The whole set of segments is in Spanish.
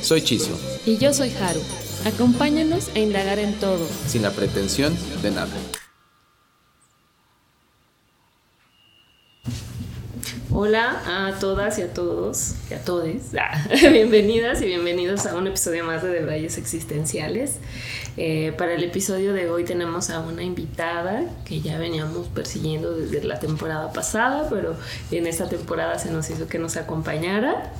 Soy Chiso. Y yo soy Haru. Acompáñanos a indagar en todo. Sin la pretensión de nada. Hola a todas y a todos y a todes. Ah, bienvenidas y bienvenidos a un episodio más de Debrayes Existenciales. Eh, para el episodio de hoy tenemos a una invitada que ya veníamos persiguiendo desde la temporada pasada, pero en esta temporada se nos hizo que nos acompañara.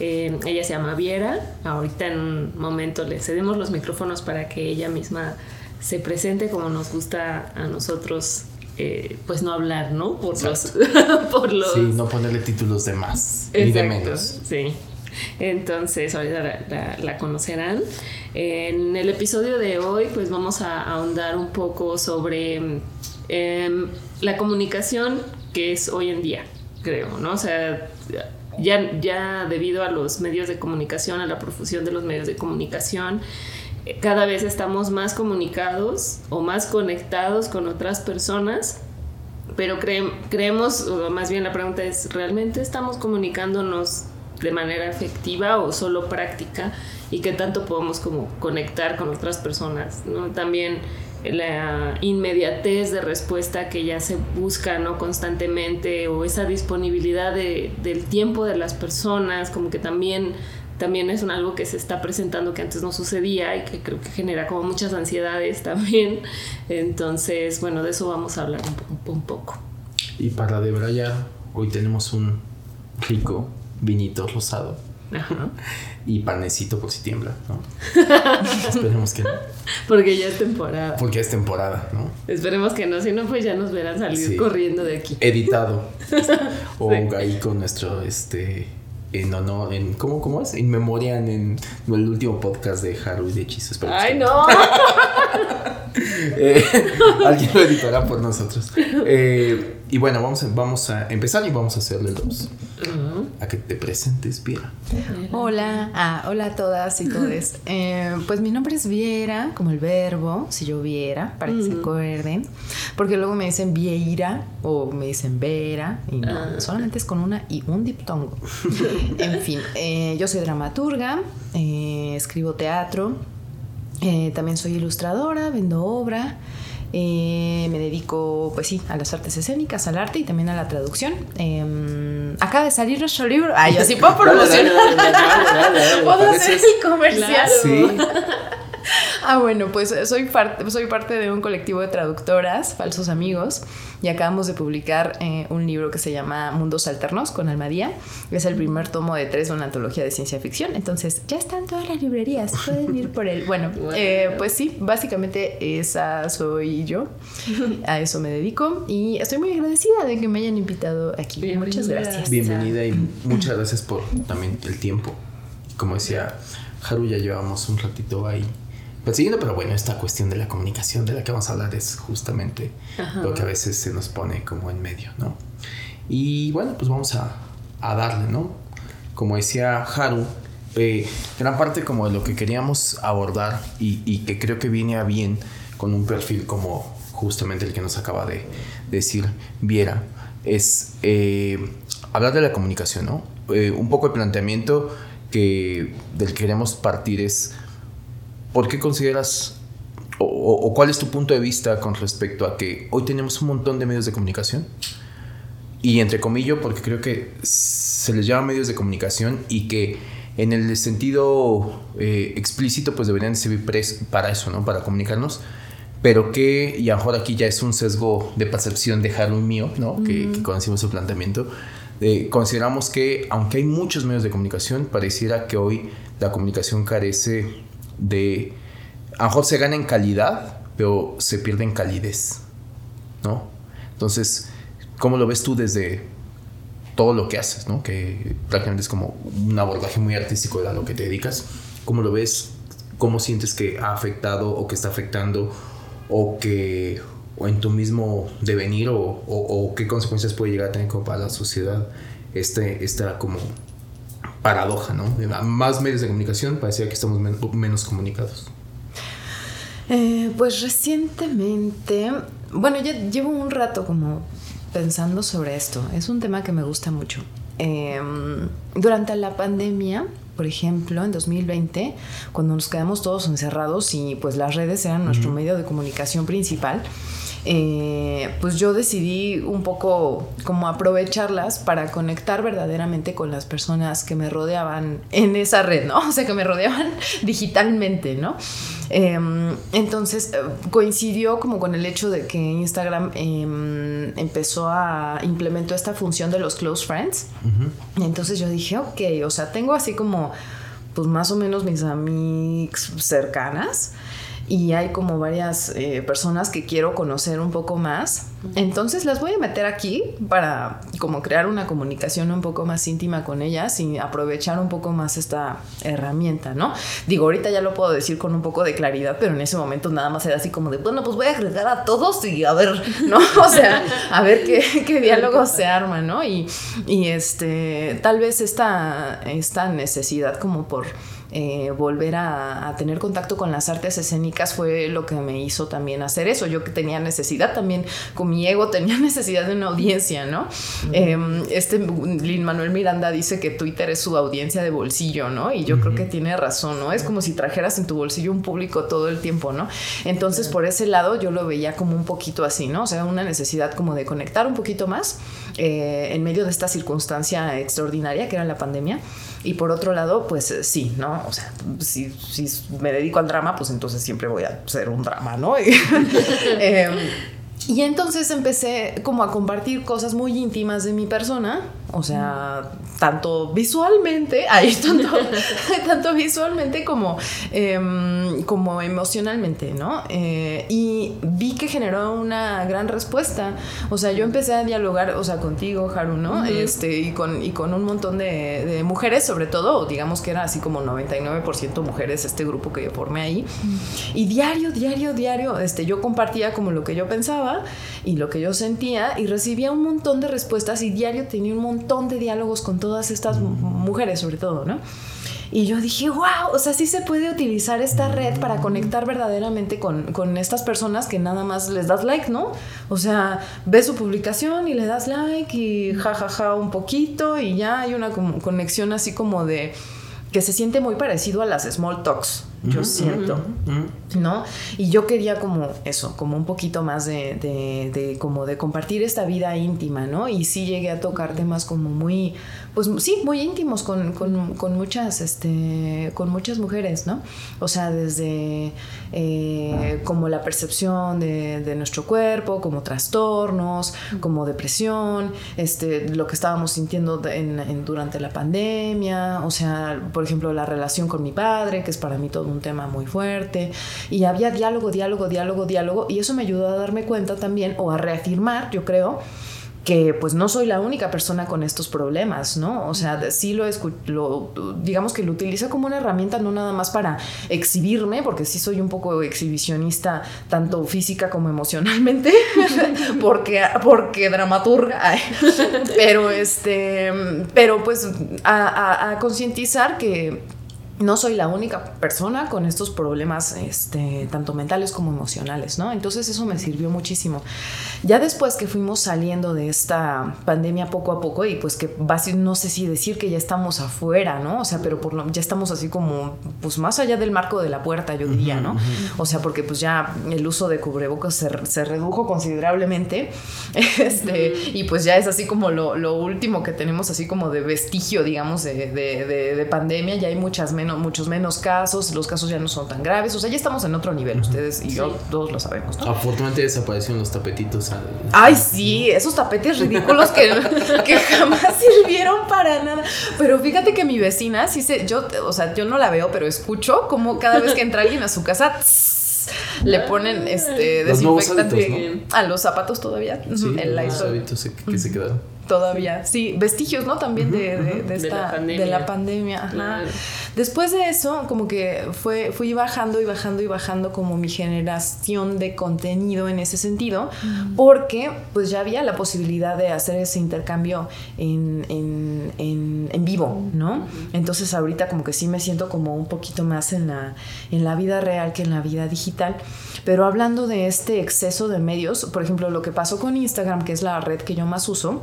Eh, ella se llama Viera. Ahorita en un momento le cedemos los micrófonos para que ella misma se presente como nos gusta a nosotros eh, pues no hablar, ¿no? Por los, por los, Sí, no ponerle títulos de más ni de menos. Sí. Entonces, ahorita la, conocerán. En el episodio de hoy, pues vamos a ahondar un poco sobre em, la comunicación que es hoy en día, creo, ¿no? O sea, ya, ya debido a los medios de comunicación, a la profusión de los medios de comunicación, cada vez estamos más comunicados o más conectados con otras personas, pero creemos, o más bien la pregunta es, ¿realmente estamos comunicándonos de manera efectiva o solo práctica? ¿Y qué tanto podemos como conectar con otras personas? También la inmediatez de respuesta que ya se busca ¿no? constantemente o esa disponibilidad del tiempo de las personas, como que también también es un algo que se está presentando que antes no sucedía y que creo que genera como muchas ansiedades también. Entonces, bueno, de eso vamos a hablar un, poco. Y para debrayar, hoy tenemos un rico vinito rosado. Ajá. Y panecito por si tiembla, ¿no? Esperemos que no. Porque ya es temporada. Porque es temporada, ¿no? Esperemos que no, si no, pues ya nos verán salir corriendo de aquí. Editado. o ahí con nuestro, este, en honor, en, ¿cómo, ¿cómo es? En memoria en, el último podcast de Haru y de Hechizos. ¡Ay, no! Eh, alguien lo editará por nosotros. Eh, y bueno, vamos a, vamos a empezar y vamos a hacerle dos. A que te presentes, Viera. Hola, ah, hola a todas y todos. Eh, pues mi nombre es Viera, como el verbo, si yo viera, para que se acuerden. Porque luego me dicen Vieira o me dicen Vera, y no, ah. solamente es con una y un diptongo. en fin, yo soy dramaturga, escribo teatro. Eh, también soy ilustradora, vendo obra. Eh, me dedico, pues sí, a las artes escénicas, al arte y también a la traducción. Eh, acaba de salir nuestro libro. Ay, yo sí puedo promocionar. Puedo hacer mi comercial. Sí. ah, bueno, pues soy parte, soy parte de un colectivo de traductoras, falsos amigos, y acabamos de publicar eh, un libro que se llama Mundos Alternos con Almadía. Es el primer tomo de tres de una antología de ciencia ficción. Entonces, ya están todas las librerías, pueden ir por él. Bueno, eh, pues sí, básicamente esa soy yo. A eso me dedico y estoy muy agradecida de que me hayan invitado aquí. Muchas gracias. Bienvenida y muchas gracias por también el tiempo. Como decía Haru, ya llevamos un ratito ahí persiguiendo, pero bueno, esta cuestión de la comunicación de la que vamos a hablar es justamente lo que a veces se nos pone como en medio, ¿no? Y bueno, pues vamos a, a darle, ¿no? Como decía Haru, eh, gran parte como de lo que queríamos abordar y, y, que creo que viene a bien con un perfil como justamente el que nos acaba de decir Viera, es eh, hablar de la comunicación, ¿no? Eh, un poco el planteamiento que del que queremos partir es ¿por qué consideras o, cuál es tu punto de vista con respecto a que hoy tenemos un montón de medios de comunicación? Y entre comillas, porque creo que se les llama medios de comunicación y que en el sentido eh, explícito pues deberían servir para eso, ¿no? Para comunicarnos. Pero que, y a lo mejor aquí ya es un sesgo de percepción de Harold mío, ¿no? que, conocimos su planteamiento. consideramos que, aunque hay muchos medios de comunicación, pareciera que hoy la comunicación carece de, a lo mejor se gana en calidad, pero se pierde en calidez, ¿no? Entonces, ¿cómo lo ves tú desde todo lo que haces, ¿no? Que prácticamente es como un abordaje muy artístico de a lo que te dedicas. ¿Cómo lo ves? ¿Cómo sientes que ha afectado o que está afectando o que o en tu mismo devenir o, o, qué consecuencias puede llegar a tener como para la sociedad este, esta como paradoja, ¿no? Más medios de comunicación parecía que estamos menos comunicados. Eh, pues recientemente, bueno, ya llevo un rato como pensando sobre esto. Es un tema que me gusta mucho. Em, durante la pandemia, por ejemplo, en 2020, cuando nos quedamos todos encerrados y pues las redes eran nuestro medio de comunicación principal, eh, pues yo decidí un poco como aprovecharlas para conectar verdaderamente con las personas que me rodeaban en esa red, ¿no? O sea, que me rodeaban digitalmente, ¿no? Em, entonces eh, coincidió como con el hecho de que Instagram em, empezó a implementó esta función de los close friends. Entonces yo dije, ok, o sea, tengo así como pues más o menos mis amigas cercanas y hay como varias eh, personas que quiero conocer un poco más. Entonces las voy a meter aquí para como crear una comunicación un poco más íntima con ellas y aprovechar un poco más esta herramienta, ¿no? Digo, ahorita ya lo puedo decir con un poco de claridad, pero en ese momento nada más era así como de, bueno, pues voy a agregar a todos y a ver, ¿no? O sea, a ver qué, qué diálogo se arma, ¿no? Y, y este, tal vez esta, esta necesidad como por eh, volver a, tener contacto con las artes escénicas fue lo que me hizo también hacer eso. Yo que tenía necesidad también, con mi ego tenía necesidad de una audiencia, ¿no? Em, este Lin Manuel Miranda dice que Twitter es su audiencia de bolsillo, ¿no? Y yo creo que tiene razón, ¿no? Es como si trajeras en tu bolsillo un público todo el tiempo, ¿no? Entonces, por ese lado, yo lo veía como un poquito así, ¿no? O sea, una necesidad como de conectar un poquito más eh, en medio de esta circunstancia extraordinaria que era la pandemia. Y por otro lado, pues eh, sí, ¿no? O sea, si, me dedico al drama, pues entonces siempre voy a ser un drama, ¿no? Em, y entonces empecé como a compartir cosas muy íntimas de mi persona, o sea, tanto visualmente, ahí tanto, tanto visualmente como, em, como emocionalmente, ¿no? Eh, y vi que generó una gran respuesta. O sea, yo empecé a dialogar, o sea, contigo, Haru, ¿no? este, y, con, y con un montón de, mujeres, sobre todo, digamos que era así como 99% mujeres este grupo que yo formé ahí. Y diario, diario, diario, este, yo compartía como lo que yo pensaba y lo que yo sentía y recibía un montón de respuestas y diario tenía un montón de diálogos con todas estas mujeres sobre todo, ¿no? Y yo dije, wow, o sea, sí se puede utilizar esta red para conectar verdaderamente con, con, estas personas que nada más les das like, ¿no? O sea, ves su publicación y le das like y jajaja ja, ja, un poquito y ya hay una conexión así como de que se siente muy parecido a las small talks, yo siento, ¿no? Y yo quería como eso, como un poquito más de, de, de, como de compartir esta vida íntima, ¿no? Y sí llegué a tocar temas como muy, pues sí, muy íntimos con, con, con muchas, este, con muchas mujeres, ¿no? O sea, desde eh, como la percepción de, nuestro cuerpo, como trastornos, como depresión, este, lo que estábamos sintiendo en, durante la pandemia, o sea, por ejemplo, la relación con mi padre, que es para mí todo un tema muy fuerte, y había diálogo, diálogo, diálogo, diálogo, y eso me ayudó a darme cuenta también, o a reafirmar, yo creo, que pues no soy la única persona con estos problemas, ¿no? O sea, sí lo, lo digamos que lo utilizo como una herramienta no nada más para exhibirme, porque sí soy un poco exhibicionista tanto física como emocionalmente, porque, porque dramaturga, pero este, pero pues a concientizar que no soy la única persona con estos problemas, este, tanto mentales como emocionales, ¿no? Entonces eso me sirvió muchísimo. Ya después que fuimos saliendo de esta pandemia poco a poco y pues que no sé si decir que ya estamos afuera, ¿no? O sea, pero por lo, ya estamos así como, pues más allá del marco de la puerta, yo diría, ¿no? O sea, porque pues ya el uso de cubrebocas se, redujo considerablemente, este, y pues ya es así como lo, último que tenemos así como de vestigio, digamos, de, de pandemia, ya hay muchas menos muchos menos casos, los casos ya no son tan graves, o sea, ya estamos en otro nivel, ustedes y yo todos lo sabemos, ¿no? Afortunadamente desaparecieron los tapetitos. Ay, sí, esos tapetes ridículos que, que jamás sirvieron para nada. Pero fíjate que mi vecina, sí se, yo, o sea, yo no la veo, pero escucho como cada vez que entra alguien a su casa, le ponen este desinfectante a los zapatos todavía. Sí, el los hábitos que se quedaron. Todavía. Sí, vestigios, ¿no? También de, de, esta, de la pandemia. Ajá. Después de eso, como que fue, fui bajando y bajando y bajando como mi generación de contenido en ese sentido, porque pues ya había la posibilidad de hacer ese intercambio en, en, en, en vivo, ¿no? Entonces ahorita como que sí me siento como un poquito más en la, en la vida real que en la vida digital. Pero hablando de este exceso de medios, por ejemplo, lo que pasó con Instagram, que es la red que yo más uso,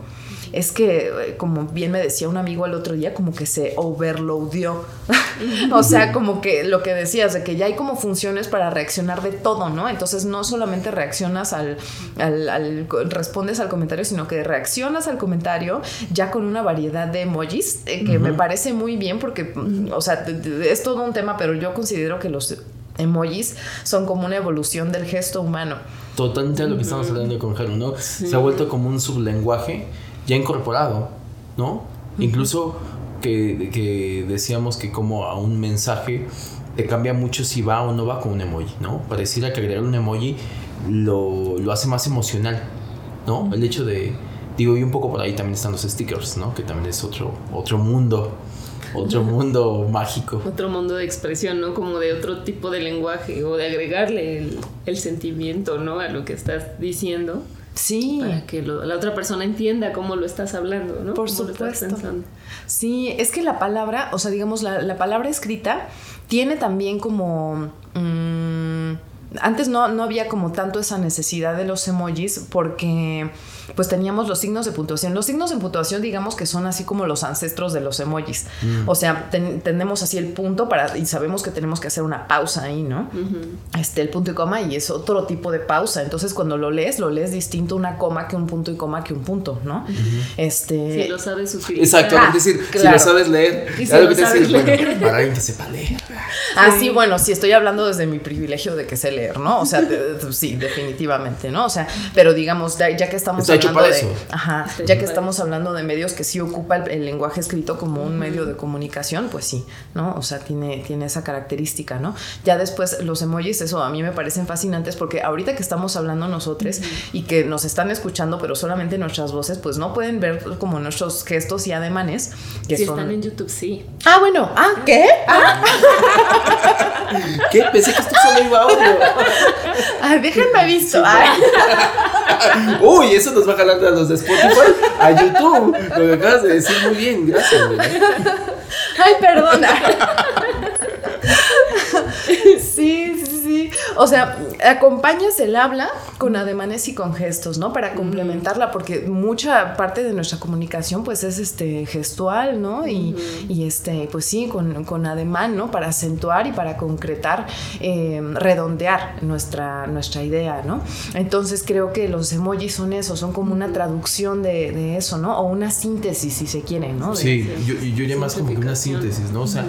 es que, eh, como bien me decía un amigo el otro día, como que se overloadió. o sea, como que lo que decías, de que ya hay como funciones para reaccionar de todo, ¿no? Entonces no solamente reaccionas al, al, respondes al comentario, sino que reaccionas al comentario ya con una variedad de emojis, eh, que me parece muy bien porque, o sea, es todo un tema, pero yo considero que los emojis son como una evolución del gesto humano. Totalmente lo que estamos hablando con Jaro, ¿no? Se ha vuelto como un sublenguaje ya incorporado, ¿no? Incluso que, que, decíamos que como a un mensaje te cambia mucho si va o no va con un emoji, ¿no? Pareciera que agregar un emoji lo, lo hace más emocional, ¿no? El hecho de, digo, y un poco por ahí también están los stickers, ¿no? Que también es otro, otro mundo otro mundo mágico. Otro mundo de expresión, ¿no? Como de otro tipo de lenguaje o de agregarle el, el sentimiento, ¿no? A lo que estás diciendo. Sí. Para que la otra persona entienda cómo lo estás hablando, ¿no? Por supuesto. Sí, es que la palabra, o sea, digamos, la, la palabra escrita tiene también como... Mmm, antes no, no había como tanto esa necesidad de los emojis porque pues teníamos los signos de puntuación. Los signos de puntuación digamos que son así como los ancestros de los emojis. Mm. O sea, tenemos así el punto para y sabemos que tenemos que hacer una pausa ahí, ¿no? Este, el punto y coma y es otro tipo de pausa. Entonces cuando lo lees, lo lees distinto una coma que un punto y coma que un punto, ¿no? Este... Si lo sabes utilizar. Exacto, es decir, si lo sabes leer. Si lo sabes leer. para alguien que sepa leer. Ah, sí, bueno, sí, estoy hablando desde mi privilegio de que sé leer, ¿no? O sea, sí, definitivamente, ¿no? O sea, pero digamos, ya, que estamos hablando de, ajá, ya que estamos hablando de medios que sí ocupa el, lenguaje escrito como un medio de comunicación, pues sí, ¿no? O sea, tiene, tiene esa característica, ¿no? Ya después los emojis, eso a mí me parecen fascinantes porque ahorita que estamos hablando nosotros y que nos están escuchando, pero solamente nuestras voces, pues no pueden ver como nuestros gestos y ademanes. Que si están en YouTube, sí. Ah, bueno, ah, ¿qué? Ah. ¿Qué? Pensé que esto solo iba audio. Ay, déjenme visto. Uy, eso nos va a jalar a los de Spotify a YouTube. Lo que acabas de decir muy bien, gracias. Ay, perdona. O sea, acompañas el habla con ademanes y con gestos, ¿no? Para complementarla, porque mucha parte de nuestra comunicación, pues, es este gestual, ¿no? Y, este, pues sí, con, con, ademán, ¿no? Para acentuar y para concretar, eh, redondear nuestra, nuestra idea, ¿no? Entonces creo que los emojis son eso, son como una traducción de, eso, ¿no? O una síntesis, si se quiere, ¿no? sí, yo, yo diría más como que una síntesis, ¿no? O sea,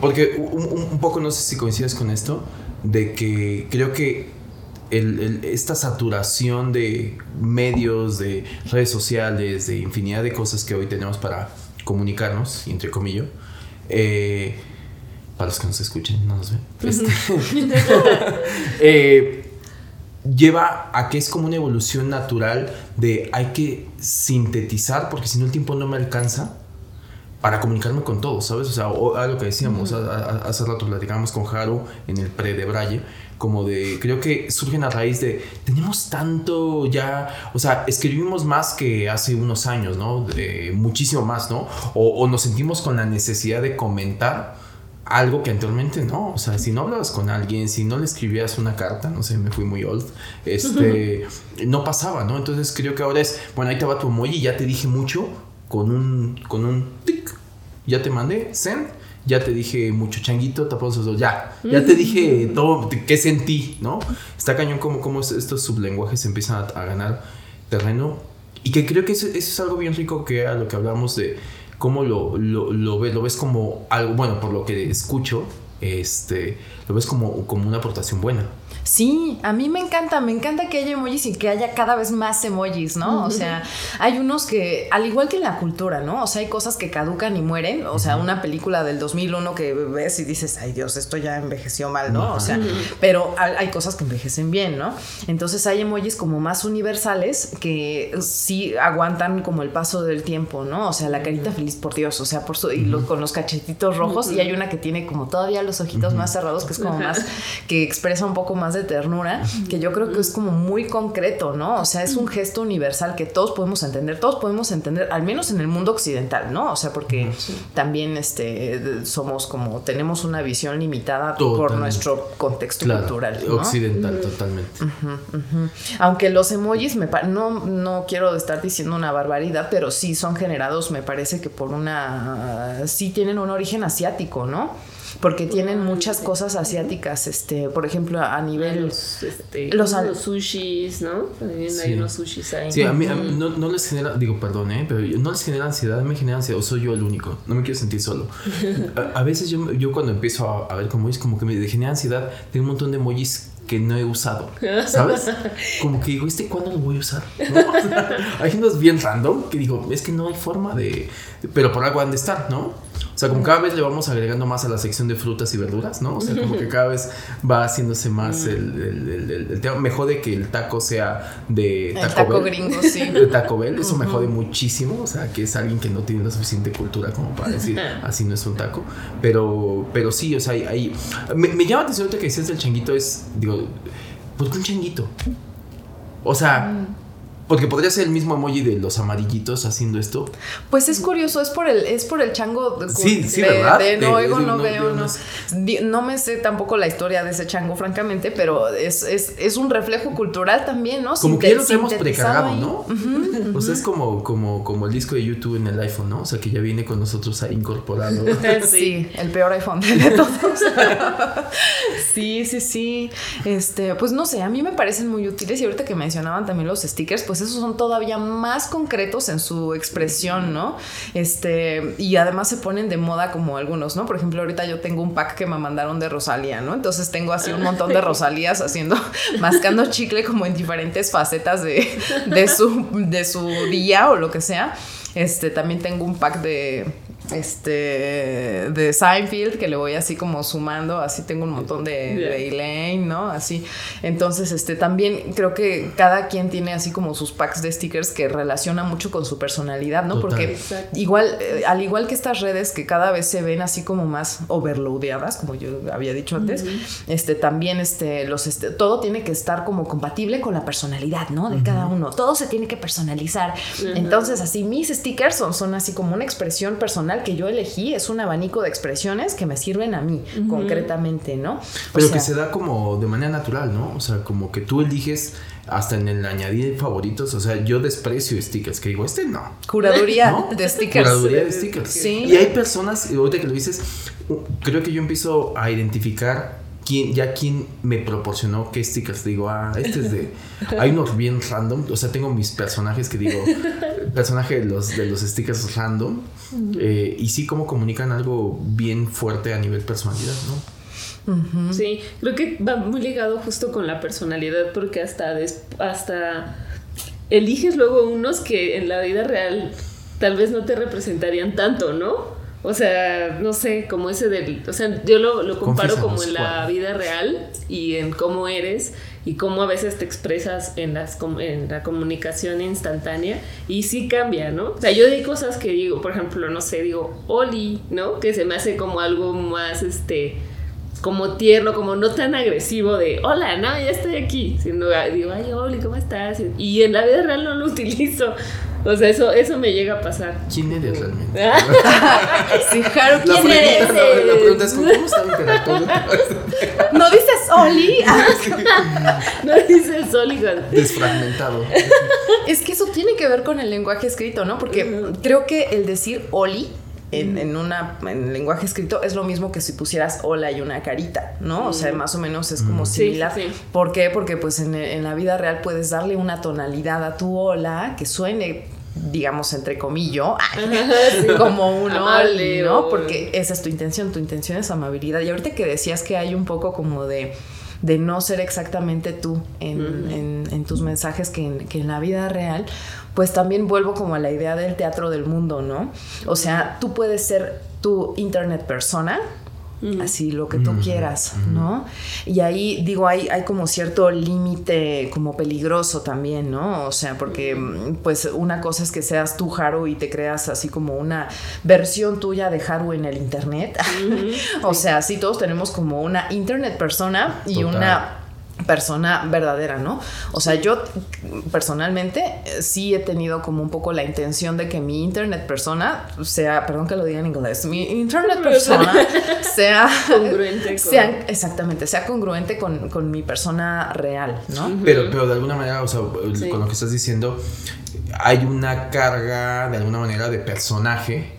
porque un, poco no sé si coincides con esto, de que creo que esta saturación de medios, de redes sociales, de infinidad de cosas que hoy tenemos para comunicarnos, entre comillas, eh, para los que nos escuchen, no nos ven, este, eh, lleva a que es como una evolución natural de hay que sintetizar porque si no el tiempo no me alcanza para comunicarme con todos, ¿sabes? O sea, algo que decíamos, hace rato platicábamos con Haru en el pre de Braille, como de, creo que surgen a raíz de, tenemos tanto ya, o sea, escribimos más que hace unos años, ¿no? De, muchísimo más, ¿no? O, nos sentimos con la necesidad de comentar algo que anteriormente no, o sea, si no hablabas con alguien, si no le escribías una carta, no sé, me fui muy old, este, no pasaba, ¿no? Entonces creo que ahora es, bueno, ahí te va tu emoji, ya te dije mucho, con un, con un tic, ya te mandé, send, ya te dije mucho changuito, tapamos los ya, ya te dije todo, qué sentí, ¿no? Está cañón como, como estos sublenguajes empiezan a, ganar terreno y que creo que eso, es algo bien rico que a lo que hablamos de cómo lo, lo, lo, ves, lo ves como algo, bueno, por lo que escucho, este, lo ves como, como una aportación buena. Sí, a mí me encanta, me encanta que haya emojis y que haya cada vez más emojis, ¿no? O sea, hay unos que, al igual que en la cultura, ¿no? O sea, hay cosas que caducan y mueren. O sea, una película del 2001 que ves y dices, ay Dios, esto ya envejeció mal, ¿no? O sea, pero hay cosas que envejecen bien, ¿no? Entonces hay emojis como más universales que sí aguantan como el paso del tiempo, ¿no? O sea, la carita feliz por Dios, o sea, por su, y con los cachetitos rojos y hay una que tiene como todavía los ojitos más cerrados, que es como más, que expresa un poco más de ternura, que yo creo que es como muy concreto, ¿no? O sea, es un gesto universal que todos podemos entender, todos podemos entender, al menos en el mundo occidental, ¿no? O sea, porque también este, somos como, tenemos una visión limitada por nuestro contexto cultural. Occidental, totalmente. Aunque los emojis, me no, no quiero estar diciendo una barbaridad, pero sí son generados, me parece que por una, sí tienen un origen asiático, ¿no? Porque tienen muchas cosas asiáticas, este, por ejemplo, a nivel los, este, los, sushis, ¿no? También hay unos sushis ahí. Sí, a mí, no, les genera, digo, perdón, ¿eh? pero no les genera ansiedad, me genera ansiedad, o soy yo el único, no me quiero sentir solo. A, veces yo, yo cuando empiezo a, a ver como es como que me genera ansiedad, tengo un montón de emojis que no he usado, ¿sabes? Como que digo, ¿este cuándo lo voy a usar? hay unos bien random que digo, es que no hay forma de... Pero por algo han de estar, ¿no? O sea, como cada vez le vamos agregando más a la sección de frutas y verduras, ¿no? O sea, como que cada vez va haciéndose más el, el, el, tema. Me jode que el taco sea de Taco, el taco gringo, sí. De Taco Bell. Eso me jode muchísimo. O sea, que es alguien que no tiene la suficiente cultura como para decir así no es un taco. Pero, pero sí, o sea, hay. Me, me, llama la atención que decías del changuito es. Digo, ¿por qué un changuito? O sea. Mm. Porque podría ser el mismo emoji de los amarillitos haciendo esto. Pues es curioso, es por el, es por el chango de, sí, sí, ¿verdad? no no, veo, no. No me sé tampoco la historia de ese chango, francamente, pero es, es, es un reflejo cultural también, ¿no? Como que ya lo tenemos precargado, ¿no? O sea, es como, como, como el disco de YouTube en el iPhone, ¿no? O sea, que ya viene con nosotros ahí incorporado. sí, el peor iPhone de todos. sí, sí, sí. Este, pues no sé, a mí me parecen muy útiles y ahorita que mencionaban también los stickers, pues pues esos son todavía más concretos en su expresión, ¿no? Este, y además se ponen de moda como algunos, ¿no? Por ejemplo, ahorita yo tengo un pack que me mandaron de Rosalía, ¿no? Entonces tengo así un montón de Rosalías haciendo, mascando chicle como en diferentes facetas de, de, su, de su día o lo que sea. Este, también tengo un pack de este de Seinfeld que le voy así como sumando así tengo un montón de, de, Elaine no así. Entonces este también creo que cada quien tiene así como sus packs de stickers que relaciona mucho con su personalidad no porque igual eh, al igual que estas redes que cada vez se ven así como más overloadeadas como yo había dicho antes este también este los este, todo tiene que estar como compatible con la personalidad no de cada uno. Todo se tiene que personalizar. Entonces así mis stickers son son así como una expresión personal que yo elegí es un abanico de expresiones que me sirven a mí, concretamente, ¿no? Pero que se da como de manera natural, ¿no? O sea, como que tú eliges hasta en el añadir favoritos, o sea, yo desprecio stickers, que digo, este no. Curaduría de stickers. Curaduría de stickers. Sí. Y hay personas, ahorita que lo dices, creo que yo empiezo a identificar quién, ya quién me proporcionó qué stickers. Digo, ah, este es de. Hay unos bien random. O sea, tengo mis personajes que digo, personaje de los, de los stickers random. Eh, y sí, como comunican algo bien fuerte a nivel personalidad, ¿no? Sí, creo que va muy ligado justo con la personalidad, porque hasta, hasta eliges luego unos que en la vida real tal vez no te representarían tanto, ¿no? O sea, no sé, como ese del... O sea, yo lo, comparo como en la vida real y en cómo eres y cómo a veces te expresas en, las, en la comunicación instantánea y sí cambia, ¿no? O sea, yo digo cosas que digo, por ejemplo, no sé, digo, Oli, ¿no? Que se me hace como algo más, este como tierno, como no tan agresivo de hola, no, ya estoy aquí, sino digo, ay, Oli, ¿cómo estás? Y en la vida real no lo utilizo. O sea, eso, eso me llega a pasar. ¿Quién eres realmente? sí, Haru, ¿quién eres? La, pregunta es, ¿cómo están interactuando? ¿No dices Oli? no dices Oli. Desfragmentado. es que eso tiene que ver con el lenguaje escrito, ¿no? Porque creo que el decir Oli en, en, una, en lenguaje escrito es lo mismo que si pusieras hola y una carita, ¿no? O sea, más o menos es como similar. ¿Por qué? Porque pues en, en, la vida real puedes darle una tonalidad a tu hola que suene digamos, entre comillas, como un Amable, ¿no? Porque esa es tu intención, tu intención es amabilidad. Y ahorita que decías que hay un poco como de de no ser exactamente tú en, tus mensajes que en, que en, la vida real, pues también vuelvo como a la idea del teatro del mundo, ¿no? O sea, tú puedes ser tu internet persona, así lo que tú quieras, ¿no? Y ahí digo, hay, hay como cierto límite como peligroso también, ¿no? O sea, porque pues una cosa es que seas tú Haru y te creas así como una versión tuya de Haru en el internet. o sea, sí, todos tenemos como una internet persona y una persona verdadera, ¿no? O sea, yo personalmente eh, sí he tenido como un poco la intención de que mi internet persona sea, perdón que lo diga en inglés, mi internet persona sea congruente con... exactamente, sea congruente con, mi persona real, ¿no? Pero, pero de alguna manera, o sea, con lo que estás diciendo, hay una carga de alguna manera de personaje.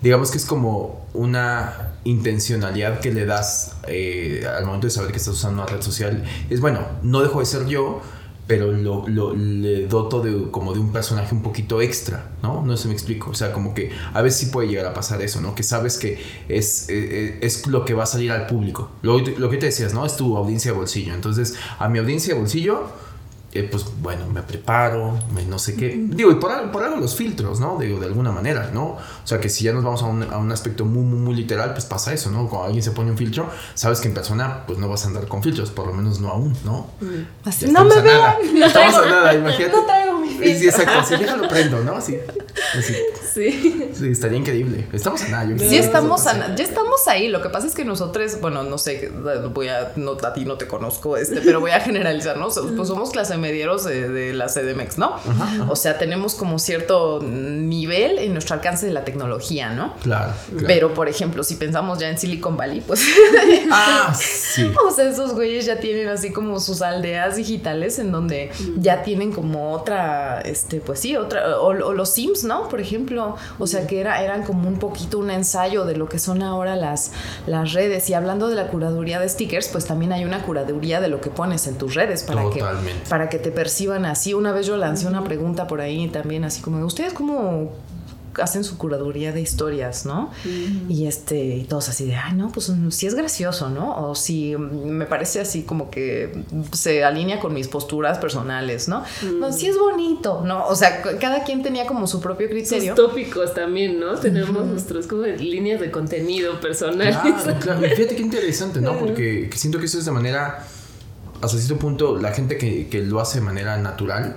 Digamos que es como una intencionalidad que le das eh, al momento de saber que estás usando una red social es, bueno, no dejo de ser yo, pero lo, le doto de, como de un personaje un poquito extra, ¿no? No se me explico. O sea, como que a veces sí puede llegar a pasar eso, ¿no? Que sabes que es, eh, eh, es lo que va a salir al público. Lo, lo que te decías, ¿no? Es tu audiencia de bolsillo. Entonces, a mi audiencia de bolsillo pues bueno, me preparo, me no sé qué. Digo, y por, por, algo los filtros, ¿no? Digo, de alguna manera, ¿no? O sea, que si ya nos vamos a un, a un, aspecto muy, muy, muy literal, pues pasa eso, ¿no? Cuando alguien se pone un filtro, sabes que en persona, pues no vas a andar con filtros, por lo menos no aún, ¿no? Así, no me vean, no estamos a nada, imagínate. No traigo mi filtro. Sí, exacto, si déjalo prendo, ¿no? Así, Sí. Sí, estaría increíble. Estamos a nada, yo Sí, estamos a, ya estamos ahí. Lo que pasa es que nosotros, bueno, no sé, voy a, no, a ti no te conozco, este, pero voy a generalizar, ¿no? Pues somos clase medieros de la CDMX, ¿no? O sea, tenemos como cierto nivel en nuestro alcance de la tecnología, ¿no? Claro, Pero, por ejemplo, si pensamos ya en Silicon Valley, pues... ah, sí. O sea, esos güeyes ya tienen así como sus aldeas digitales en donde ya tienen como otra, este, pues sí, otra, o, los Sims, ¿no? Por ejemplo, o sea, que era, eran como un poquito un ensayo de lo que son ahora las, las redes. Y hablando de la curaduría de stickers, pues también hay una curaduría de lo que pones en tus redes para, que, para que te perciban así. Una vez yo lancé una pregunta por ahí también, así como, ¿ustedes cómo hacen su curaduría de historias, ¿no? Y este, y todos así de, ay, no, pues sí es gracioso, ¿no? O si me parece así como que se alinea con mis posturas personales, ¿no? No, sí es bonito, ¿no? O sea, cada quien tenía como su propio criterio. Sus tópicos también, ¿no? Tenemos nuestros como líneas de contenido personales. Claro, claro. Fíjate qué interesante, ¿no? Porque siento que eso es de manera hasta cierto punto, la gente que, que, lo hace de manera natural,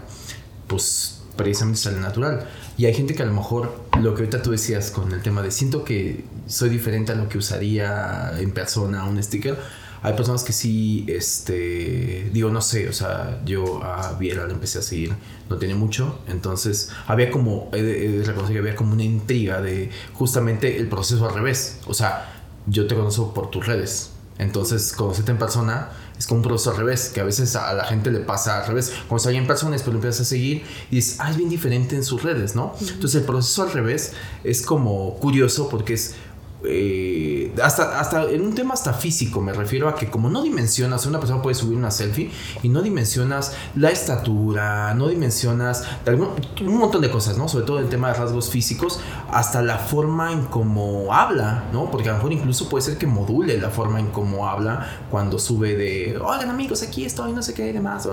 pues precisamente sale natural. Y hay gente que a lo mejor, lo que ahorita tú decías con el tema de siento que soy diferente a lo que usaría en persona un sticker. Hay personas que sí, este, digo, no sé, o sea, yo a Viera la empecé a seguir, no tiene mucho, entonces había como, he de, reconocer que había como una intriga de justamente el proceso al revés, o sea, yo te conozco por tus redes, entonces conocerte en persona es como un proceso al revés, que a veces a la gente le pasa al revés. Cuando está en persona, después lo empiezas a seguir y dices, ah, es bien diferente en sus redes, ¿no? Entonces el proceso al revés es como curioso porque es eh, hasta, hasta en un tema hasta físico, me refiero a que como no dimensionas, una persona puede subir una selfie y no dimensionas la estatura, no dimensionas un montón de cosas, ¿no? Sobre todo el tema de rasgos físicos, hasta la forma en cómo habla, ¿no? Porque a lo mejor incluso puede ser que module la forma en cómo habla cuando sube de, oigan amigos, aquí estoy, no sé qué y demás.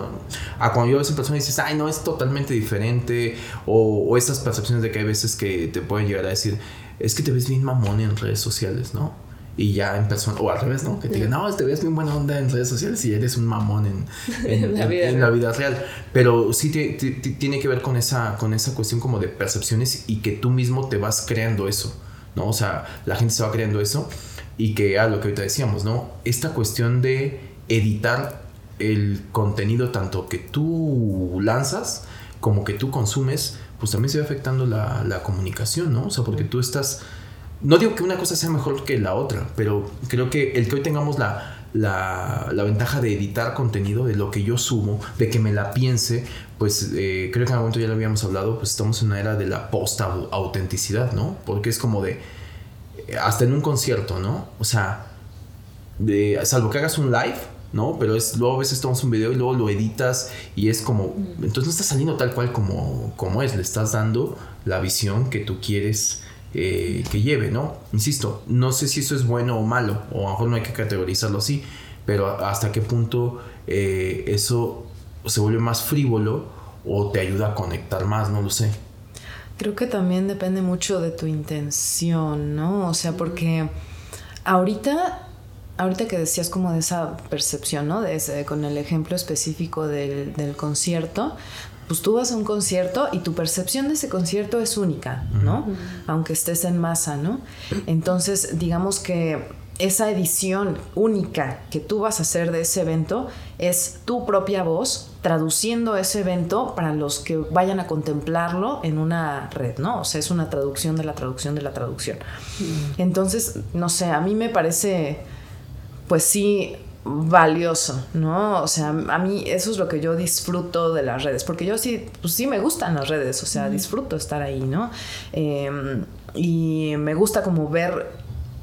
a cuando yo veo a esa persona y dices, ay, no, es totalmente diferente, o, o estas percepciones de que hay veces que te pueden llegar a decir, es que te ves bien mamón en redes sociales, ¿no? Y ya en persona, o al revés, ¿no? Que te digan, no, te ves bien buena onda en redes sociales y eres un mamón en, en, la, vida. real. Pero sí tiene que ver con esa, con esa cuestión como de percepciones y que tú mismo te vas creando eso, ¿no? O sea, la gente se va creando eso y que, a ah, lo que ahorita decíamos, ¿no? Esta cuestión de editar el contenido tanto que tú lanzas como que tú consumes pues también se va afectando la, la comunicación, ¿no? O sea, porque tú estás... No digo que una cosa sea mejor que la otra, pero creo que el que hoy tengamos la, la, la, ventaja de editar contenido, de lo que yo sumo, de que me la piense, pues eh, creo que en algún momento ya lo habíamos hablado, pues estamos en una era de la post-autenticidad, ¿no? Porque es como de, hasta en un concierto, ¿no? O sea, de, salvo que hagas un live, ¿no? Pero es, luego a veces tomas un video y luego lo editas y es como, entonces no está saliendo tal cual como, como es, le estás dando la visión que tú quieres eh, que lleve, ¿no? Insisto, no sé si eso es bueno o malo, o a lo mejor no hay que categorizarlo así, pero hasta qué punto eh, eso se vuelve más frívolo o te ayuda a conectar más, no lo sé. Creo que también depende mucho de tu intención, ¿no? O sea, porque ahorita, ahorita que decías como de esa percepción, ¿no? De ese, con el ejemplo específico del, del concierto, pues tú vas a un concierto y tu percepción de ese concierto es única, ¿no? Aunque estés en masa, ¿no? Entonces, digamos que esa edición única que tú vas a hacer de ese evento es tu propia voz traduciendo ese evento para los que vayan a contemplarlo en una red, ¿no? O sea, es una traducción de la traducción de la traducción. Entonces, no sé, a mí me parece, pues sí, valioso, ¿no? O sea, a mí eso es lo que yo disfruto de las redes, porque yo sí, pues sí me gustan las redes, o sea, disfruto estar ahí, ¿no? Em, y me gusta como ver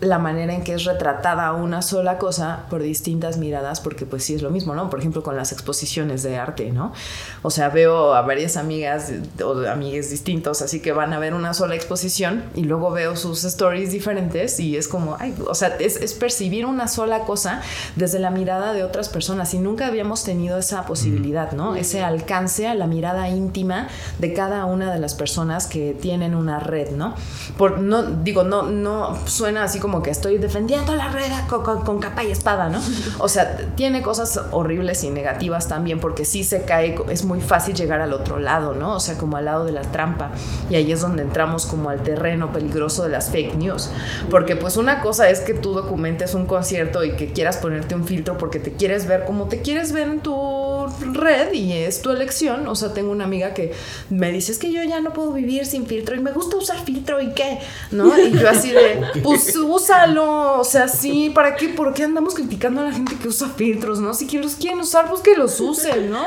la manera en que es retratada una sola cosa por distintas miradas, porque pues sí es lo mismo, ¿no? Por ejemplo, con las exposiciones de arte, ¿no? O sea, veo a varias amigas o amigues distintos, así que van a ver una sola exposición y luego veo sus stories diferentes y es como, ay, o sea, es, percibir una sola cosa desde la mirada de otras personas y nunca habíamos tenido esa posibilidad, ¿no? Ese alcance a la mirada íntima de cada una de las personas que tienen una red, ¿no? Por, no, digo, no, no suena así como como que estoy defendiendo la red con, capa y espada, ¿no? O sea, tiene cosas horribles y negativas también porque sí se cae, es muy fácil llegar al otro lado, ¿no? O sea, como al lado de la trampa. Y ahí es donde entramos como al terreno peligroso de las fake news. Porque pues una cosa es que tú documentes un concierto y que quieras ponerte un filtro porque te quieres ver como te quieres ver en tu red y es tu elección. O sea, tengo una amiga que me dice, es que yo ya no puedo vivir sin filtro y me gusta usar filtro y qué, ¿no? Y yo así de, pues úsalo. O sea, sí, ¿para qué? ¿Por qué andamos criticando a la gente que usa filtros, no? Si los quieren usar, pues que los usen, ¿no?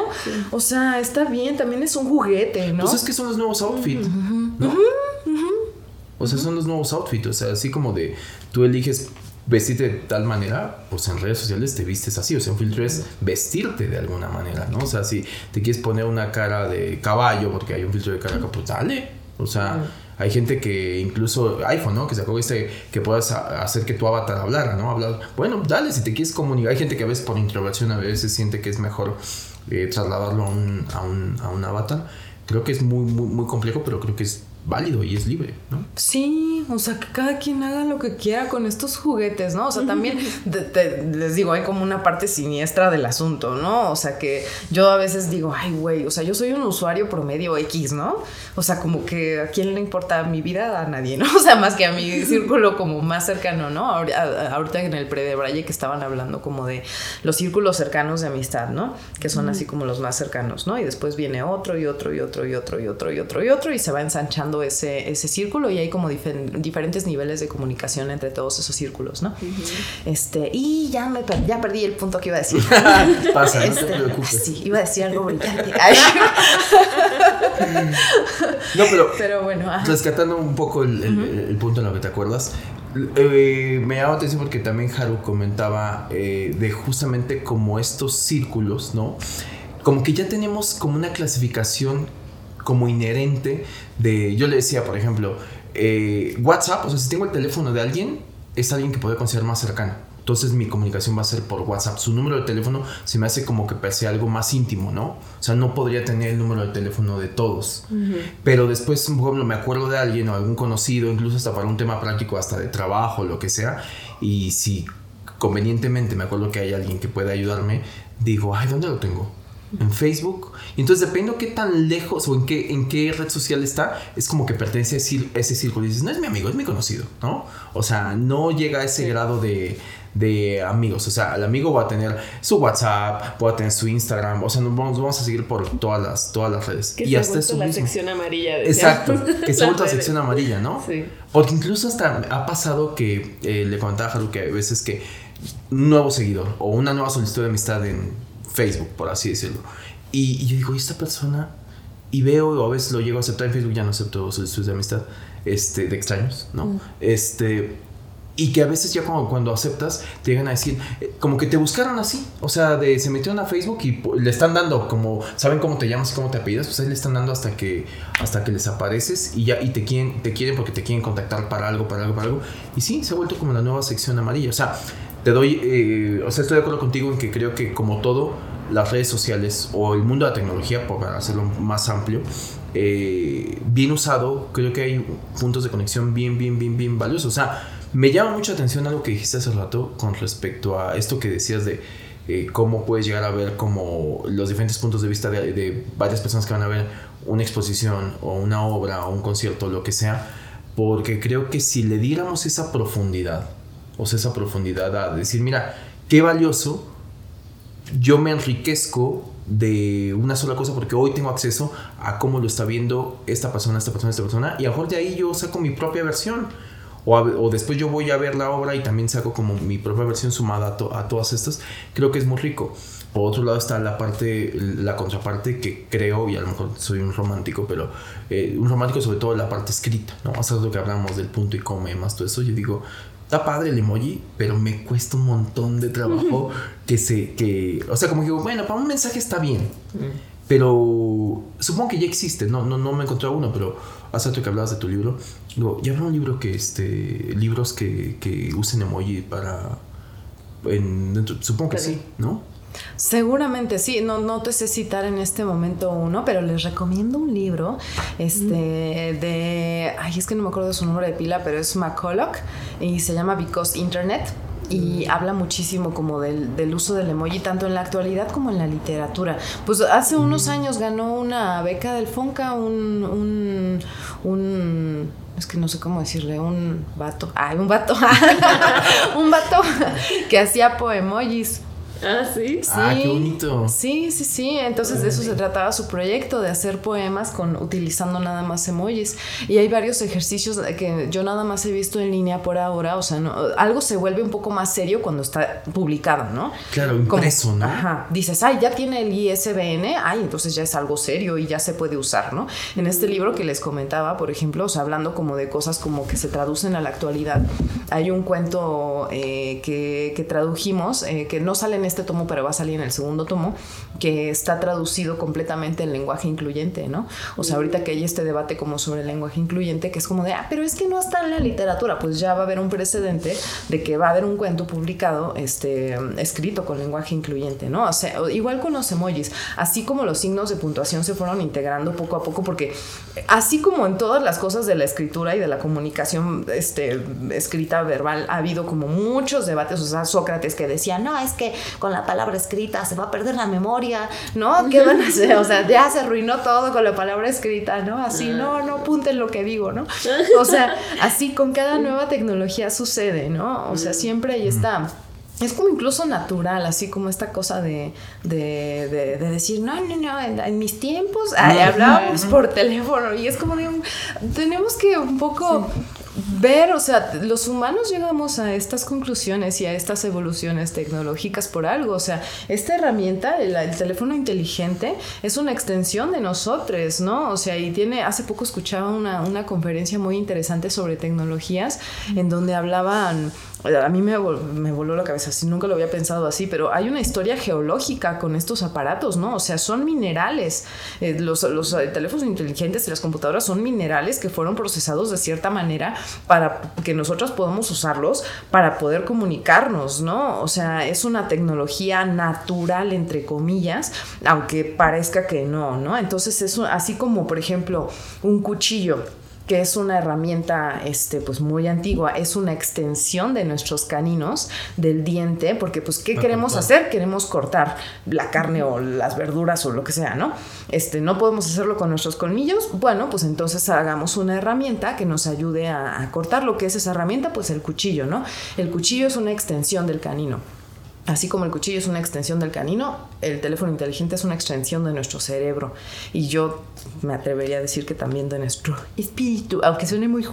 O sea, está bien, también es un juguete, ¿no? Pues es que son los nuevos outfits, ¿no? O sea, son los nuevos outfits, o sea, así como de tú eliges vestirte de tal manera, pues en redes sociales te vistes así. O sea, un filtro es vestirte de alguna manera, ¿no? O sea, si te quieres poner una cara de caballo porque hay un filtro de cara, pues dale. O sea, hay gente que incluso iPhone, ¿no? Que sacó este que puedas hacer que tu avatar hablara, ¿no? Hablar. Bueno, dale, si te quieres comunicar. Hay gente que a veces por introversión a veces siente que es mejor eh, trasladarlo a un, a, un, a un avatar. Creo que es muy, muy, muy complejo, pero creo que es válido y es libre, ¿no? Sí, o sea, que cada quien haga lo que quiera con estos juguetes, ¿no? O sea, también les digo, hay como una parte siniestra del asunto, ¿no? O sea, que yo a veces digo, ay, güey, o sea, yo soy un usuario promedio X, ¿no? O sea, como que a quién le importa mi vida, a nadie, ¿no? O sea, más que a mi círculo como más cercano, ¿no? Ahorita en el pre de Braille que estaban hablando como de los círculos cercanos de amistad, ¿no? Que son así como los más cercanos, ¿no? Y después viene otro y otro y otro y otro y otro y otro y otro y se va ensanchando ese, ese círculo y hay como diferentes niveles de comunicación entre todos esos círculos, ¿no? este, y ya, me ya perdí el punto que iba a decir. Pasa, no te este, preocupes. Sí, iba a decir algo brillante. no, pero, pero bueno. Rescatando un poco el, el, punto en lo que te acuerdas, eh, me llama la atención porque también Haru comentaba eh, de justamente como estos círculos, ¿no? Como que ya tenemos como una clasificación como inherente de, yo le decía, por ejemplo, eh, WhatsApp, o sea, si tengo el teléfono de alguien, es alguien que puede considerar más cercano. Entonces mi comunicación va a ser por WhatsApp. Su número de teléfono se me hace como que parece algo más íntimo, ¿no? O sea, no podría tener el número de teléfono de todos. Pero después, por ejemplo, me acuerdo de alguien o algún conocido, incluso hasta para un tema práctico, hasta de trabajo, lo que sea. Y si convenientemente me acuerdo que hay alguien que puede ayudarme, digo, ay, ¿dónde lo tengo? En Facebook. Y entonces, depende de qué tan lejos o en qué, en qué red social está, es como que pertenece a ese círculo. Y dices, no es mi amigo, es mi conocido, ¿no? O sea, no llega a ese grado de, de, amigos. O sea, el amigo va a tener su WhatsApp, va a tener su Instagram. O sea, nos vamos, vamos a seguir por todas las, todas las redes. Que y se hasta eso la sección amarilla. Exacto, que se ha vuelto la sección amarilla, ¿no? Sí. Porque incluso hasta ha pasado que eh, le comentaba a Haru que a veces que un nuevo seguidor o una nueva solicitud de amistad en Facebook, por así decirlo. Y, yo digo, ¿y esta persona? Y veo, o a veces lo llego a aceptar en Facebook, ya no acepto solicitudes de amistad, este, de extraños, ¿no? Mm. Este, y que a veces ya cuando, cuando aceptas te llegan a decir, eh, como que te buscaron así, o sea, de, se metieron a Facebook y le están dando como, saben cómo te llamas y cómo te apellidas, pues ahí le están dando hasta que, hasta que les apareces y ya, y te quieren, te quieren porque te quieren contactar para algo, para algo, para algo. Y sí, se ha vuelto como la nueva sección amarilla, o sea, te doy, eh, o sea, estoy de acuerdo contigo en que creo que como todo, las redes sociales o el mundo de la tecnología, para hacerlo más amplio, eh, bien usado, creo que hay puntos de conexión bien, bien, bien, bien valiosos. O sea, me llama mucha atención algo que dijiste hace rato con respecto a esto que decías de eh, cómo puedes llegar a ver como los diferentes puntos de vista de, varias personas que van a ver una exposición o una obra o un concierto, lo que sea, porque creo que si le diéramos esa profundidad, o sea, esa profundidad a decir, mira, qué valioso, yo me enriquezco de una sola cosa porque hoy tengo acceso a cómo lo está viendo esta persona, esta persona, esta persona, y a lo mejor de ahí yo saco mi propia versión o, después yo voy a ver la obra y también saco como mi propia versión sumada a, todas estas, creo que es muy rico. Por otro lado está la parte, la contraparte que creo, y a lo mejor soy un romántico, pero eh, un romántico sobre todo la parte escrita, ¿no? Hace lo que hablamos del punto y come, más todo eso, yo digo, está padre el emoji, pero me cuesta un montón de trabajo que se, que, o sea, como digo, bueno, para un mensaje está bien, pero supongo que ya existe, no, no, no me encontré uno, pero hace rato que hablabas de tu libro, digo, ya habrá un libro que, este, libros que, que usen emoji para, supongo que sí, ¿no? Seguramente sí, no, no te sé citar en este momento uno, pero les recomiendo un libro este, de, ay, es que no me acuerdo de su nombre de pila, pero es McCulloch y se llama Because Internet y habla muchísimo como del, del, uso del emoji tanto en la actualidad como en la literatura. Pues hace unos años ganó una beca del Fonca un, un, un es que no sé cómo decirle, un vato, ay, un vato, un vato que hacía poemojis. Ah, sí. Ah, qué bonito. Sí, sí, sí. Entonces de eso se trataba su proyecto, de hacer poemas con utilizando nada más emojis. Y hay varios ejercicios que yo nada más he visto en línea por ahora. O sea, no, algo se vuelve un poco más serio cuando está publicado, ¿no? Claro, impreso, ¿no? Ajá. Dices, ay, ya tiene el ISBN, ay, entonces ya es algo serio y ya se puede usar, ¿no? En este libro que les comentaba, por ejemplo, o sea, hablando como de cosas como que se traducen a la actualidad, hay un cuento eh, que, que, tradujimos eh, que no sale en este tomo, pero va a salir en el segundo tomo, que está traducido completamente en lenguaje incluyente, ¿no? O sea, ahorita que hay este debate como sobre el lenguaje incluyente, que es como de, ah, pero es que no está en la literatura, pues ya va a haber un precedente de que va a haber un cuento publicado, este, escrito con lenguaje incluyente, ¿no? O sea, igual con los emojis, así como los signos de puntuación se fueron integrando poco a poco, porque así como en todas las cosas de la escritura y de la comunicación este, escrita verbal, ha habido como muchos debates, o sea, Sócrates que decía, no, es que con la palabra escrita se va a perder la memoria, ¿no? ¿Qué van a hacer? O sea, ya se arruinó todo con la palabra escrita, ¿no? Así, no, no apunten lo que digo, ¿no? O sea, así con cada nueva tecnología sucede, ¿no? O sea, siempre ahí está es como incluso natural, así como esta cosa de, de, de, decir, no, no, no, en, mis tiempos hablábamos por teléfono y es como de, tenemos que un poco ver, o sea, los humanos llegamos a estas conclusiones y a estas evoluciones tecnológicas por algo. O sea, esta herramienta, el, teléfono inteligente, es una extensión de nosotros, ¿no? O sea, y tiene, hace poco escuchaba una, una conferencia muy interesante sobre tecnologías en donde hablaban a mí me, me, voló la cabeza, así nunca lo había pensado así, pero hay una historia geológica con estos aparatos, ¿no? O sea, son minerales. Eh, los, los eh, teléfonos inteligentes y las computadoras son minerales que fueron procesados de cierta manera para que nosotros podamos usarlos para poder comunicarnos, ¿no? O sea, es una tecnología natural, entre comillas, aunque parezca que no, ¿no? Entonces es así como, por ejemplo, un cuchillo que es una herramienta este, pues muy antigua, es una extensión de nuestros caninos, del diente, porque pues ¿qué queremos hacer? Queremos cortar la carne o las verduras o lo que sea, ¿no? Este, no podemos hacerlo con nuestros colmillos, bueno, pues entonces hagamos una herramienta que nos ayude a, a cortar lo que es esa herramienta, pues el cuchillo, ¿no? El cuchillo es una extensión del canino. Así como el cuchillo es una extensión del canino, el teléfono inteligente es una extensión de nuestro cerebro. Y yo me atrevería a decir que también de nuestro espíritu, aunque suene muy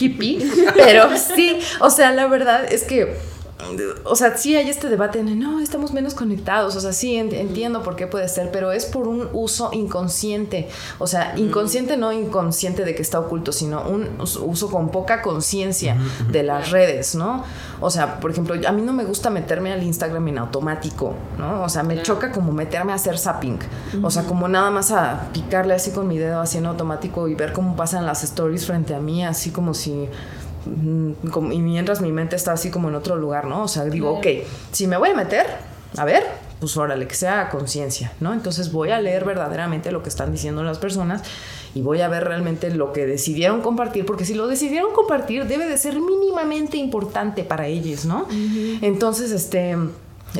hippie, pero sí, o sea, la verdad es que o sea, sí hay este debate en, no, estamos menos conectados, o sea, sí entiendo por qué puede ser, pero es por un uso inconsciente, o sea, inconsciente no inconsciente de que está oculto, sino un uso con poca conciencia de las redes, ¿no? O sea, por ejemplo, a mí no me gusta meterme al Instagram en automático, ¿no? O sea, me choca como meterme a hacer zapping, o sea, como nada más a picarle así con mi dedo así en automático y ver cómo pasan las stories frente a mí, así como si Mm, y mientras mi mente está así como en otro lugar, ¿no? O sea, digo, ok, si me voy a meter, a ver, pues órale, que sea conciencia, ¿no? Entonces voy a leer verdaderamente lo que están diciendo las personas y voy a ver realmente lo que decidieron compartir, porque si lo decidieron compartir debe de ser mínimamente importante para ellos, ¿no? Entonces, este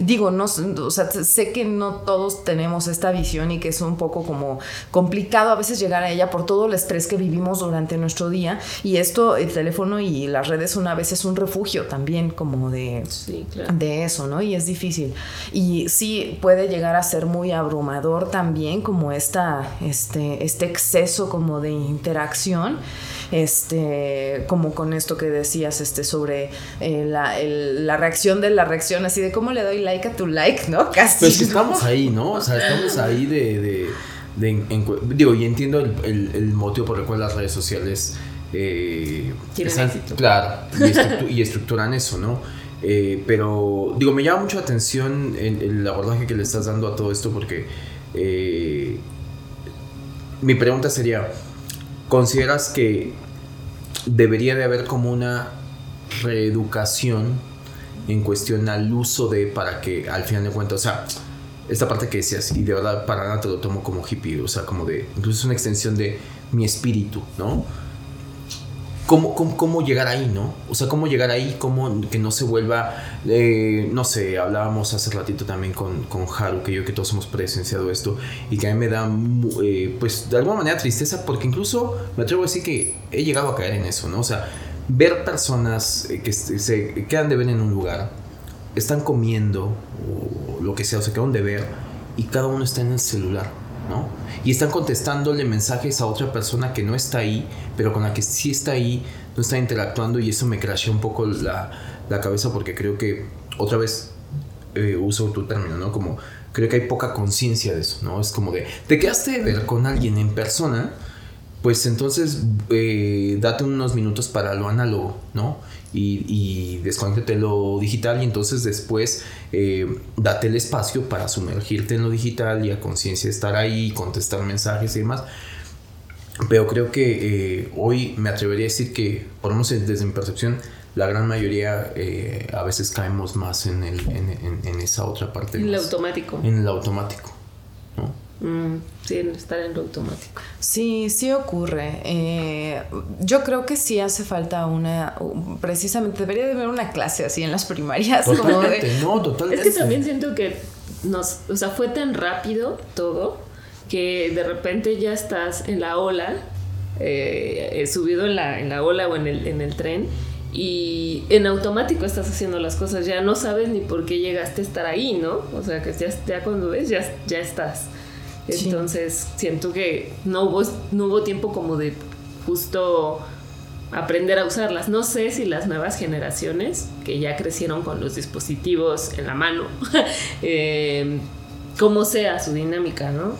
digo, no, o sea, sé que no todos tenemos esta visión y que es un poco como complicado a veces llegar a ella por todo el estrés que vivimos durante nuestro día y esto, el teléfono y las redes una vez es un refugio también como de, de eso, ¿no? Y es difícil. Y sí puede llegar a ser muy abrumador también como esta, este, este exceso como de interacción este, como con esto que decías, este, sobre eh, la, reacción de la reacción, así de cómo le doy like a tu like, ¿no? Casi. Pues estamos ahí, ¿no? O sea, estamos ahí de, digo, y entiendo el, motivo por el cual las redes sociales eh, claro, y, estructuran eso, ¿no? Eh, pero digo, me llama mucho la atención el, el, abordaje que le estás dando a todo esto porque mi pregunta sería, ¿consideras que debería de haber como una reeducación en cuestión al uso de para que al final de cuentas, o sea, esta parte que decías, y de verdad para nada te lo tomo como hippie, o sea, como de, incluso es una extensión de mi espíritu, ¿no? ¿Cómo, cómo, llegar ahí, no? O sea, cómo llegar ahí, cómo que no se vuelva, eh, no sé, hablábamos hace ratito también con, con Haru, que yo que todos hemos presenciado esto, y que a mí me da, eh, pues, de alguna manera tristeza, porque incluso me atrevo a decir que he llegado a caer en eso, ¿no? O sea, ver personas eh, que se quedan de ver en un lugar, están comiendo, o lo que sea, o se quedan de ver, y cada uno está en el celular y están contestándole mensajes a otra persona que no está ahí, pero con la que sí está ahí, no está interactuando y eso me crashea un poco la, cabeza porque creo que, otra vez, eh, uso tu término, ¿no? Como creo que hay poca conciencia de eso, ¿no? Es como de, te quedaste de ver con alguien en persona, pues entonces eh, date unos minutos para lo análogo, ¿no? Y, y lo digital y entonces después eh, date el espacio para sumergirte en lo digital y a conciencia estar ahí, contestar mensajes y demás. Pero creo que eh, hoy me atrevería a decir que, por lo menos desde mi percepción, la gran mayoría eh, a veces caemos más en, el, en, esa otra parte. En el automático. En el automático. Mm, sí, estar en lo automático. Sí, sí ocurre. Eh, yo creo que sí hace falta una, precisamente debería de haber una clase así en las primarias. Totalmente, no, totalmente. Es que también siento que nos, o sea, fue tan rápido todo que de repente ya estás en la ola, eh, eh, subido en la, en la ola o en el, en el tren y en automático estás haciendo las cosas, ya no sabes ni por qué llegaste a estar ahí, ¿no? O sea, que ya, ya cuando ves, ya, ya estás. Entonces siento que no hubo, no hubo tiempo como de justo aprender a usarlas. No sé si las nuevas generaciones, que ya crecieron con los dispositivos en la mano, eh, cómo sea su dinámica, ¿no?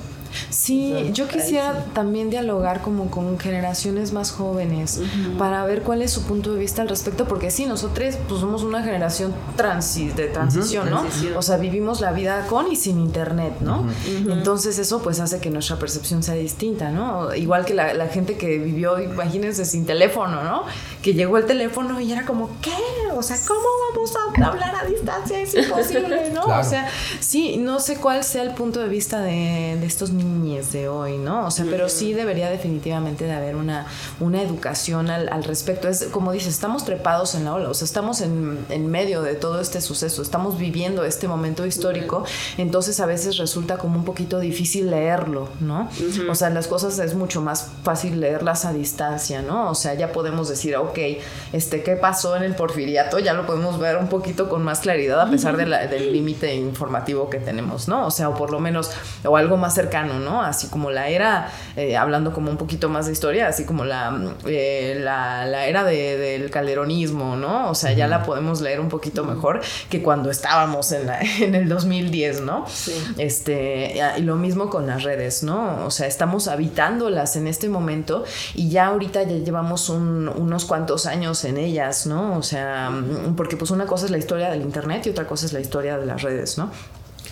Sí, yo quisiera también dialogar como con generaciones más jóvenes para ver cuál es su punto de vista al respecto, porque sí, nosotros pues somos una generación de transición, ¿no? O sea, vivimos la vida con y sin internet, ¿no? Entonces eso pues hace que nuestra percepción sea distinta, ¿no? Igual que la, gente que vivió, imagínense, sin teléfono, ¿no? Que llegó el teléfono y era como, ¿qué? O sea, ¿cómo vamos a hablar a distancia? Es imposible, ¿no? O sea, sí, no sé cuál sea el punto de vista de, de estos niños niñez de hoy, ¿no? O sea, pero sí debería definitivamente de haber una, una educación al, respecto. Es como dices, estamos trepados en la ola, o sea, estamos en, en medio de todo este suceso, estamos viviendo este momento histórico, entonces a veces resulta como un poquito difícil leerlo, ¿no? O sea, las cosas es mucho más fácil leerlas a distancia, ¿no? O sea, ya podemos decir, ok, ok, este, ¿qué pasó en el porfiriato? Ya lo podemos ver un poquito con más claridad a pesar de del límite informativo que tenemos, ¿no? O sea, o por lo menos, o algo más cercano, ¿no? Así como la era, eh, hablando como un poquito más de historia, así como la, eh, la, era del calderonismo, ¿no? O sea, ya la podemos leer un poquito mejor que cuando estábamos en, la, en el 2010, ¿no? Sí. Este, y lo mismo con las redes, ¿no? O sea, estamos habitándolas en este momento y ya ahorita ya llevamos unos cuantos años en ellas, ¿no? O sea, porque pues una cosa es la historia del Internet y otra cosa es la historia de las redes, ¿no?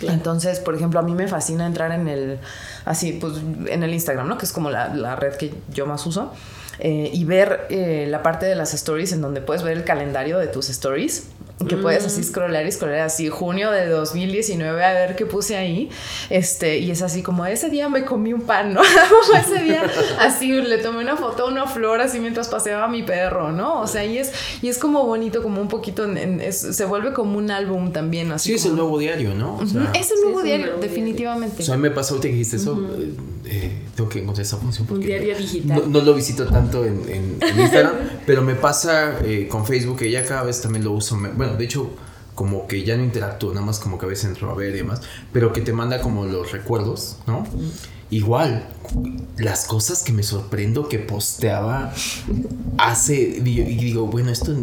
Entonces, por ejemplo, a mí me fascina entrar en el, así, pues en el Instagram, ¿no? Que es como la, la red que yo más uso. Eh, y ver eh, la parte de las stories en donde puedes ver el calendario de tus stories que puedes así mm. scrollar y scrollar así junio de 2019 a ver qué puse ahí este y es así como ese día me comí un pan no ese día así le tomé una foto a una flor así mientras paseaba a mi perro no o sea y es y es como bonito como un poquito se vuelve como un álbum también así sí es el nuevo diario no es el nuevo diario definitivamente. O sea me pasó que dijiste eso eh, tengo que encontrar esa función. Un diario digital. No, lo visito tanto en, Instagram, pero me pasa eh, con Facebook que ya cada vez también lo uso. Bueno, de hecho, como que ya no interactúo, nada más como que a veces entro a ver y demás, pero que te manda como los recuerdos, ¿no? Igual, las cosas que me sorprendo que posteaba hace, y digo, bueno, esto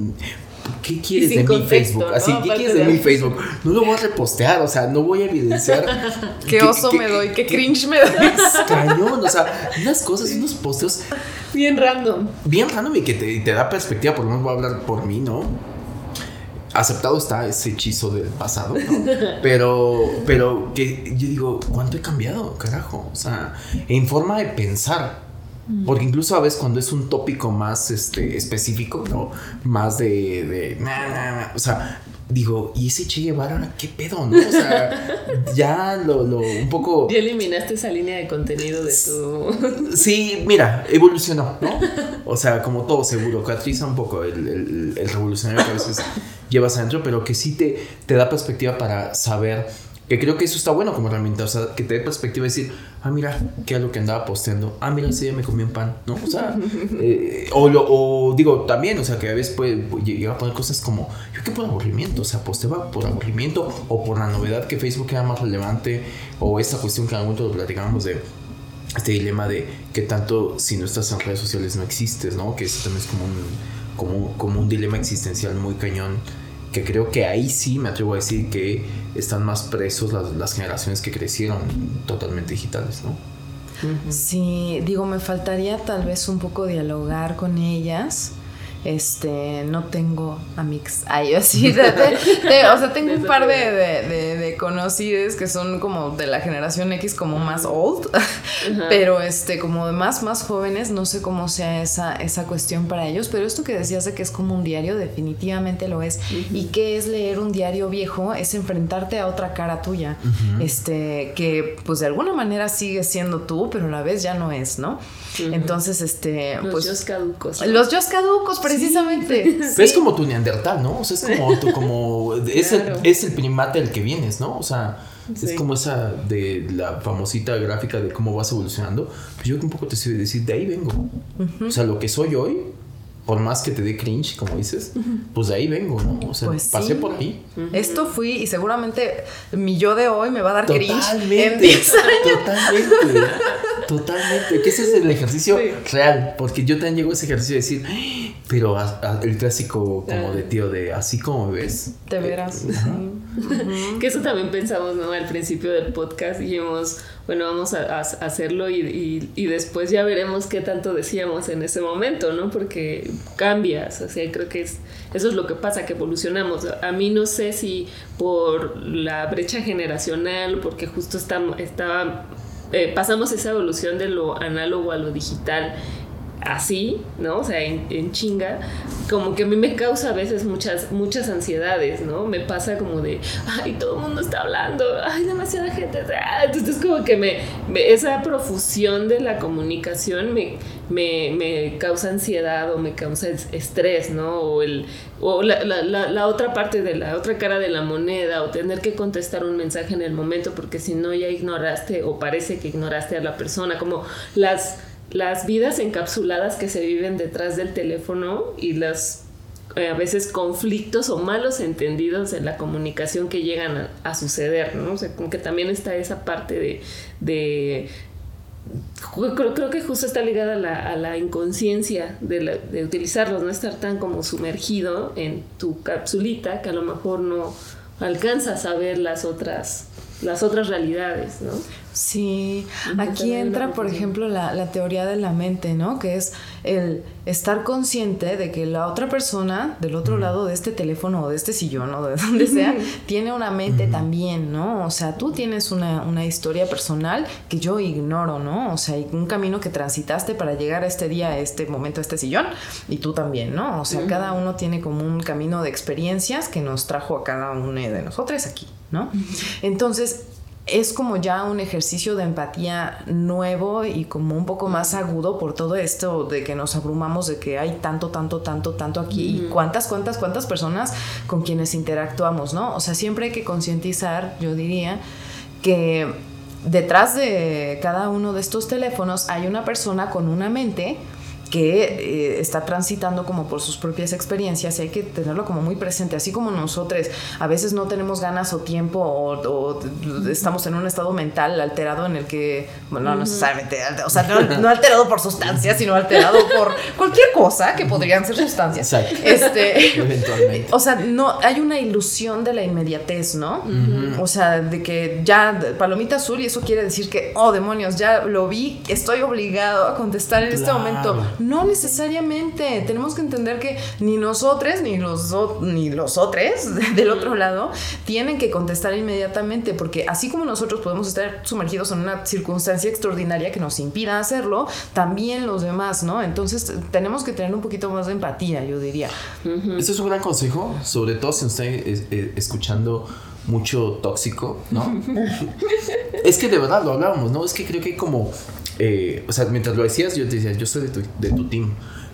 ¿qué quieres de mi Facebook? Así, ¿qué quieres de mi Facebook? No lo voy a repostear, o sea, no voy a evidenciar. qué oso me doy, qué, cringe me doy. cañón, o sea, unas cosas, unos posteos. Bien random. Bien random y que te, da perspectiva, por lo menos voy a hablar por mí, ¿no? Aceptado está ese hechizo del pasado, ¿no? Pero, pero que yo digo, ¿cuánto he cambiado, carajo? O sea, en forma de pensar porque incluso a veces cuando es un tópico más este, específico, ¿no? Más de, de o sea, digo, ¿y ese Che Guevara qué pedo, no? O sea, ya lo, lo un poco... Ya eliminaste esa línea de contenido de tu... Sí, mira, evolucionó, ¿no? O sea, como todo seguro, catiza un poco el, el, el revolucionario que a veces llevas adentro, pero que sí te, te da perspectiva para saber que creo que eso está bueno como herramienta, o sea, que te dé perspectiva y decir, ah, mira, qué es lo que andaba posteando, ah, mira, ese día me comí un pan, ¿no? O sea, eh, o, lo, o digo, también, o sea, que a veces puede llegar a poner cosas como, yo qué por aburrimiento, o sea, posteaba por aburrimiento o por la novedad que Facebook era más relevante, o esta cuestión que en algún momento platicábamos de este dilema de que tanto si no estás en redes sociales no existes, ¿no? Que eso también es como un, como, como un dilema existencial muy cañón que creo que ahí sí me atrevo a decir que están más presos las, las generaciones que crecieron totalmente digitales, ¿no? Sí, digo, me faltaría tal vez un poco dialogar con ellas este, no tengo amigos. Ay, así, o sea, tengo un par de, de, de, conocidos que son como de la generación X, como más old, pero este, como de más, más jóvenes, no sé cómo sea esa, esa cuestión para ellos, pero esto que decías de que es como un diario, definitivamente lo es. ¿Y qué es leer un diario viejo? Es enfrentarte a otra cara tuya, este, que pues de alguna manera sigue siendo tú, pero a la vez ya no es, ¿no? Entonces, este, los pues... Los caducos. Los yo caducos, precisamente. Es como tu neandertal, ¿no? O sea, es como tu, como, es, el, es el primate del que vienes, ¿no? O sea, es como esa de la famosita gráfica de cómo vas evolucionando. Pues yo un poco te estoy decir, de ahí vengo. O sea, lo que soy hoy por más que te dé cringe, como dices, pues de ahí vengo, ¿no? O sea, pues pasé por ahí. Esto fui y seguramente mi yo de hoy me va a dar cringe en 10 años. Totalmente. Totalmente. Que ese es el ejercicio real. Porque yo también llego a ese ejercicio de decir, pero el clásico como de tío de así como me ves. Te verás. Que eso también pensamos, ¿no? Al principio del podcast dijimos, bueno, vamos a, hacerlo y, y, después ya veremos qué tanto decíamos en ese momento, ¿no? Porque cambias, o sea, creo que es, eso es lo que pasa, que evolucionamos. A mí no sé si por la brecha generacional, porque justo estaba, estaba eh, pasamos esa evolución de lo análogo a lo digital así, ¿no? O sea, en, chinga, como que a mí me causa a veces muchas, muchas ansiedades, ¿no? Me pasa como de, ay, todo el mundo está hablando, ay, demasiada gente, entonces como que me, esa profusión de la comunicación me, me, causa ansiedad o me causa estrés, ¿no? O, el, o la, la, la, otra parte de la otra cara de la moneda, o tener que contestar un mensaje en el momento, porque si no ya ignoraste o parece que ignoraste a la persona, como las las vidas encapsuladas que se viven detrás del teléfono y las eh, a veces conflictos o malos entendidos en la comunicación que llegan a, suceder, ¿no? O sea, como que también está esa parte de, creo, creo, que justo está ligada a la, inconsciencia de, de, utilizarlos, no estar tan como sumergido en tu capsulita que a lo mejor no alcanzas a ver las otras las otras realidades, ¿no? Sí, aquí entra, por ejemplo, la, la, teoría de la mente, ¿no? Que es el estar consciente de que la otra persona del otro lado de este teléfono o de este sillón o de donde sea, tiene una mente también, ¿no? O sea, tú tienes una, una, historia personal que yo ignoro, ¿no? O sea, hay un camino que transitaste para llegar a este día, a este momento, a este sillón, y tú también, ¿no? O sea, cada uno tiene como un camino de experiencias que nos trajo a cada uno de nosotros aquí, ¿no? Entonces, es como ya un ejercicio de empatía nuevo y como un poco más agudo por todo esto de que nos abrumamos de que hay tanto, tanto, tanto, tanto aquí y cuántas, cuántas, cuántas personas con quienes interactuamos, ¿no? O sea, siempre hay que concientizar, yo diría, que detrás de cada uno de estos teléfonos hay una persona con una mente que eh, está transitando como por sus propias experiencias y hay que tenerlo como muy presente, así como nosotros a veces no tenemos ganas o tiempo o, estamos en un estado mental alterado en el que, bueno, no necesariamente, o sea, no, alterado por sustancias, sino alterado por cualquier cosa que podrían ser sustancias. Este, Eventualmente. O sea, no, hay una ilusión de la inmediatez, ¿no? O sea, de que ya palomita azul y eso quiere decir que, oh demonios, ya lo vi, estoy obligado a contestar en este momento no necesariamente. Tenemos que entender que ni nosotros ni los, ni los otros del otro lado tienen que contestar inmediatamente, porque así como nosotros podemos estar sumergidos en una circunstancia extraordinaria que nos impida hacerlo, también los demás, ¿no? Entonces tenemos que tener un poquito más de empatía, yo diría. Ese es un gran consejo, sobre todo si usted está escuchando mucho tóxico, ¿no? es que de verdad lo hablábamos, ¿no? Es que creo que hay como eh, o sea, mientras lo decías, yo te decía, yo soy de tu, de tu team,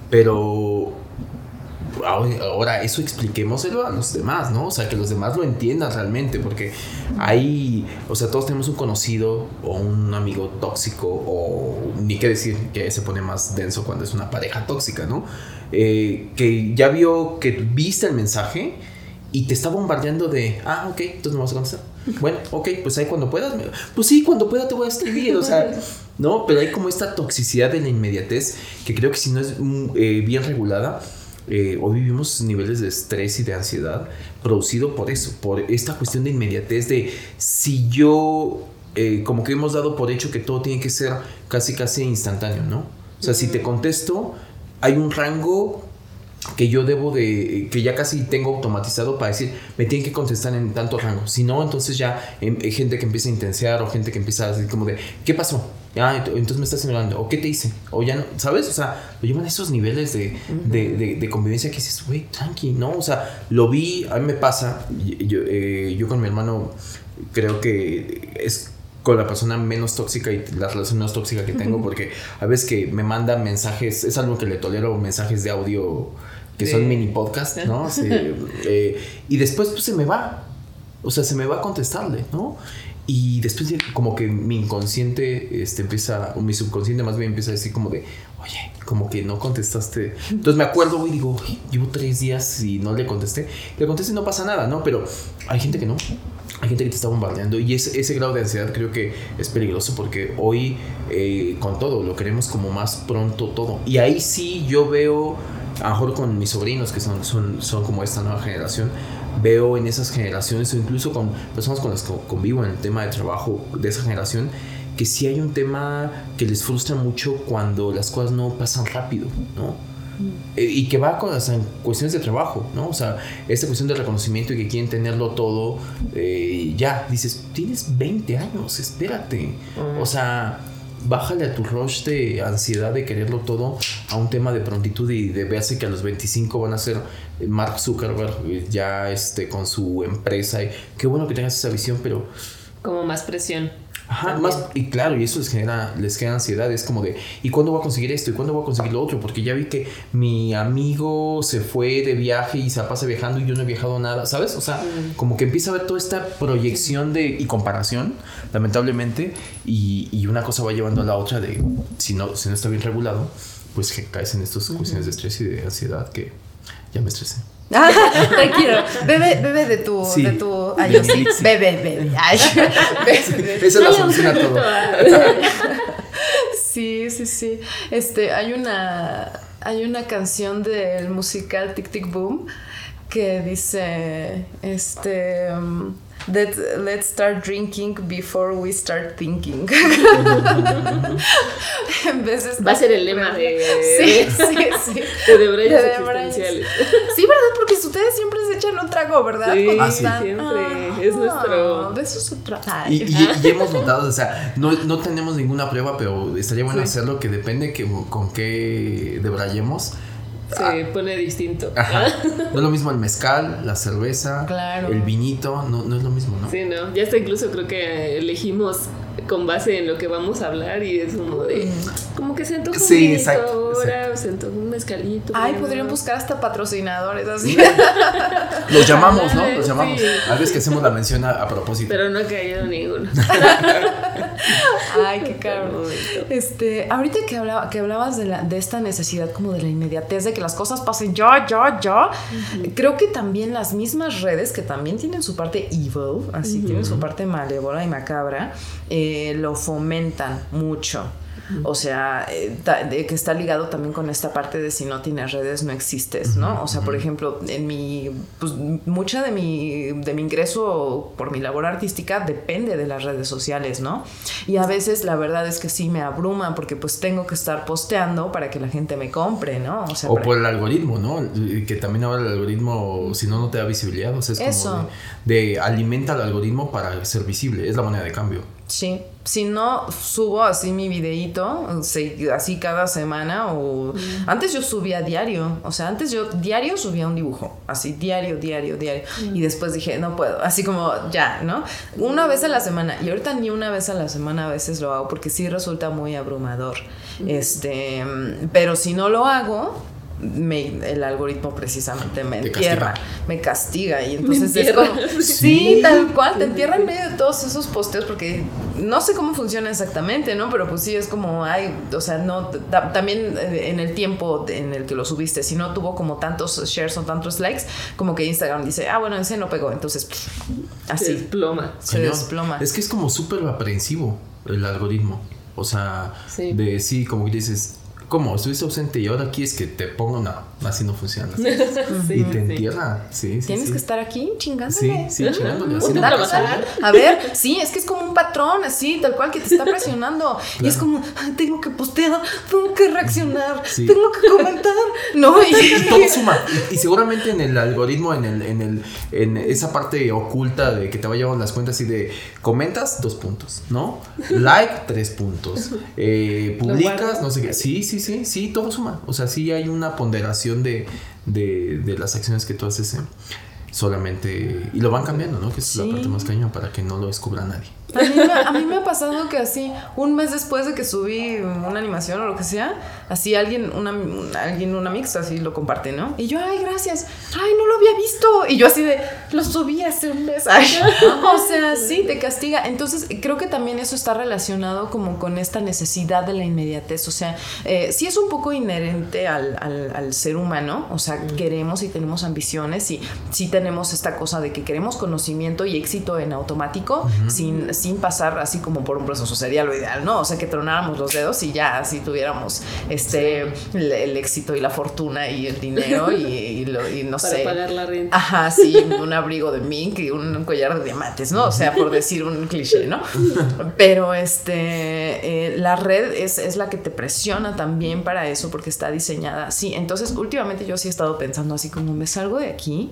pero ahora eso expliquémoselo a los demás, ¿no? O sea, que los demás lo entiendan realmente, porque hay, o sea, todos tenemos un conocido o un amigo tóxico, o ni qué decir que se pone más denso cuando es una pareja tóxica, ¿no? Eh, que ya vio que viste el mensaje y te está bombardeando de, ah, ok, entonces me vas a contestar. Bueno, ok, pues ahí cuando puedas, pues sí, cuando pueda te voy a escribir, o sea, ¿no? Pero hay como esta toxicidad de la inmediatez que creo que si no es mm, eh, bien regulada, eh, hoy vivimos niveles de estrés y de ansiedad producido por eso, por esta cuestión de inmediatez de si yo, eh, como que hemos dado por hecho que todo tiene que ser casi casi instantáneo, ¿no? O sea, si te contesto, hay un rango que yo debo de, que ya casi tengo automatizado para decir, me tienen que contestar en tanto rango. Si no, entonces ya em, hay gente que empieza a intensear o gente que empieza a decir como de, ¿qué pasó? Ah, entonces me estás señalando, o qué te hice, o ya no, ¿sabes? O sea, lo llevan a esos niveles de, de, de, convivencia que dices, güey, tranqui, ¿no? O sea, lo vi, a mí me pasa, yo, eh, yo con mi hermano creo que es con la persona menos tóxica y la relación menos tóxica que tengo, porque a veces que me manda mensajes, es algo que le tolero, mensajes de audio que son mini podcast, ¿no? Eh, y después pues se me va, o sea, se me va a contestarle, ¿no? Y después como que mi inconsciente este, empieza, o mi subconsciente más bien empieza a decir como de, oye, como que no contestaste. Entonces me acuerdo y digo, llevo tres días y no le contesté. Le contesté y no pasa nada, ¿no? Pero hay gente que no. Hay gente que te está bombardeando y ese, ese grado de ansiedad creo que es peligroso porque hoy eh, con todo lo queremos como más pronto todo. Y ahí sí yo veo, a lo mejor con mis sobrinos que son, son, son como esta nueva generación, veo en esas generaciones o incluso con personas con las que convivo en el tema de trabajo de esa generación que sí hay un tema que les frustra mucho cuando las cosas no pasan rápido, ¿no? Mm. Eh, y que va con las cuestiones de trabajo, ¿no? O sea, esta cuestión de reconocimiento y que quieren tenerlo todo, eh, ya, dices, tienes 20 años, espérate. Mm. O sea, bájale a tu rush de ansiedad de quererlo todo a un tema de prontitud y de verse que a los 25 van a ser Mark Zuckerberg eh, ya este, con su empresa. Y qué bueno que tengas esa visión, pero... Como más presión. Ajá, más, y claro, y eso les genera, les genera ansiedad, es como de, ¿y cuándo voy a conseguir esto? ¿Y cuándo voy a conseguir lo otro? Porque ya vi que mi amigo se fue de viaje y se pasa viajando y yo no he viajado nada, ¿sabes? O sea, como que empieza a ver toda esta proyección de, y comparación, lamentablemente, y, y, una cosa va llevando a la otra de, si no, si no está bien regulado, pues que caes en estas cuestiones de estrés y de ansiedad que ya me estresé. Tranquilo, bebe, bebe de tu, de tu ay, sí, bebe, bebe. Ay, Esa es la solución a todo. Sí, sí, sí. Este, hay una, hay una canción del musical Tic Tic Boom que dice, este, um, Let's, let's start drinking before we start thinking. en vez de Va a ser el lema de. Sí, sí, sí. De debrayes existenciales. Sí, ¿verdad? Porque ustedes siempre se echan un trago, ¿verdad? Sí, ah, sí. siempre. es nuestro. De eso se trata. Y, y, y, hemos notado, o sea, no, no tenemos ninguna prueba, pero estaría bueno hacerlo, que depende que, con qué debrayemos se ah. pone distinto. No es lo mismo el mezcal, la cerveza, el vinito, no, no es lo mismo, ¿no? Sí, no. Ya está incluso creo que elegimos con base en lo que vamos a hablar y es como de como que siento un sí, exacto, ahora, siento un mezcalito. Ay, podrían buscar hasta patrocinadores así. Los llamamos, ¿no? Los llamamos. A veces que hacemos la mención a, propósito. Pero no ha caído ninguno. Ay, qué caro. Este, ahorita que hablaba, que hablabas de la, de esta necesidad como de la inmediatez, de que las cosas pasen ya, ya, ya, creo que también las mismas redes que también tienen su parte evil, así tienen su parte malévola y macabra, eh, lo fomentan mucho. O sea, eh, que está ligado también con esta parte de si no tienes redes no existes, ¿no? O sea, por ejemplo, en mi, pues mucha de mi, de mi ingreso por mi labor artística depende de las redes sociales, ¿no? Y a veces la verdad es que sí me abruman porque pues tengo que estar posteando para que la gente me compre, ¿no? O, sea, o por el algoritmo, ¿no? Que también ahora el algoritmo, si no, no te da visibilidad, o sea, es como de, de alimenta al algoritmo para ser visible, es la moneda de cambio. Sí, si no subo así mi videíto, así cada semana o... Antes yo subía diario, o sea, antes yo diario subía un dibujo, así diario, diario, diario. Y después dije, no puedo, así como ya, ¿no? Una vez a la semana. Y ahorita ni una vez a la semana a veces lo hago porque sí resulta muy abrumador. Este, pero si no lo hago, el algoritmo precisamente me entierra, me castiga y entonces es como, sí, tal cual, te entierra en medio de todos esos posteos porque no sé cómo funciona exactamente, ¿no? Pero pues sí, es como, hay, o sea, no, también eh, en el tiempo en el que lo subiste, si no tuvo como tantos shares o tantos likes, como que Instagram dice, ah, bueno, ese no pegó, entonces, así. Se desploma. Se desploma. Es que es como súper aprensivo el algoritmo. O sea, de sí, como dices, ¿Cómo? Estuviste ausente y ahora quieres que te ponga una. Así no funciona. y te entierra. Sí, sí. Tienes que estar aquí chingándole. Sí, sí, chingándole. Así A ver, sí, es que es como un patrón, así, tal cual que te está presionando. Y es como, tengo que postear, tengo que reaccionar, tengo que comentar. No, y, todo suma. Y, seguramente en el algoritmo, en el, en el, en esa parte oculta de que te va llevando las cuentas y de comentas, dos puntos, ¿no? Like, tres puntos. Eh, publicas, no sé qué. Sí, sí sí, sí, sí, todo suma. O sea, sí hay una ponderación de, de, de las acciones que tú haces en, solamente. Y lo van cambiando, ¿no? Que es la parte más cañón para que no lo descubra nadie. A mí, me, ha pasado que así, un mes después de que subí una animación o lo que sea, así alguien, una, alguien, una mix, así lo comparte, ¿no? Y yo, ay, gracias, ay, no lo había visto. Y yo así de, lo subí hace un mes. o sea, sí, te castiga. Entonces, creo que también eso está relacionado como con esta necesidad de la inmediatez. O sea, eh, sí es un poco inherente al, al, ser humano. O sea, queremos y tenemos ambiciones y sí tenemos esta cosa de que queremos conocimiento y éxito en automático, sin sin pasar así como por un proceso, sería lo ideal, ¿no? O sea, que tronáramos los dedos y ya así tuviéramos este el, éxito y la fortuna y el dinero y, no sé. Para pagar la renta. Ajá, sí, un abrigo de mink y un collar de diamantes, ¿no? O sea, por decir un cliché, ¿no? Pero este, eh, la red es, es la que te presiona también para eso porque está diseñada así. Entonces, últimamente yo sí he estado pensando así como me salgo de aquí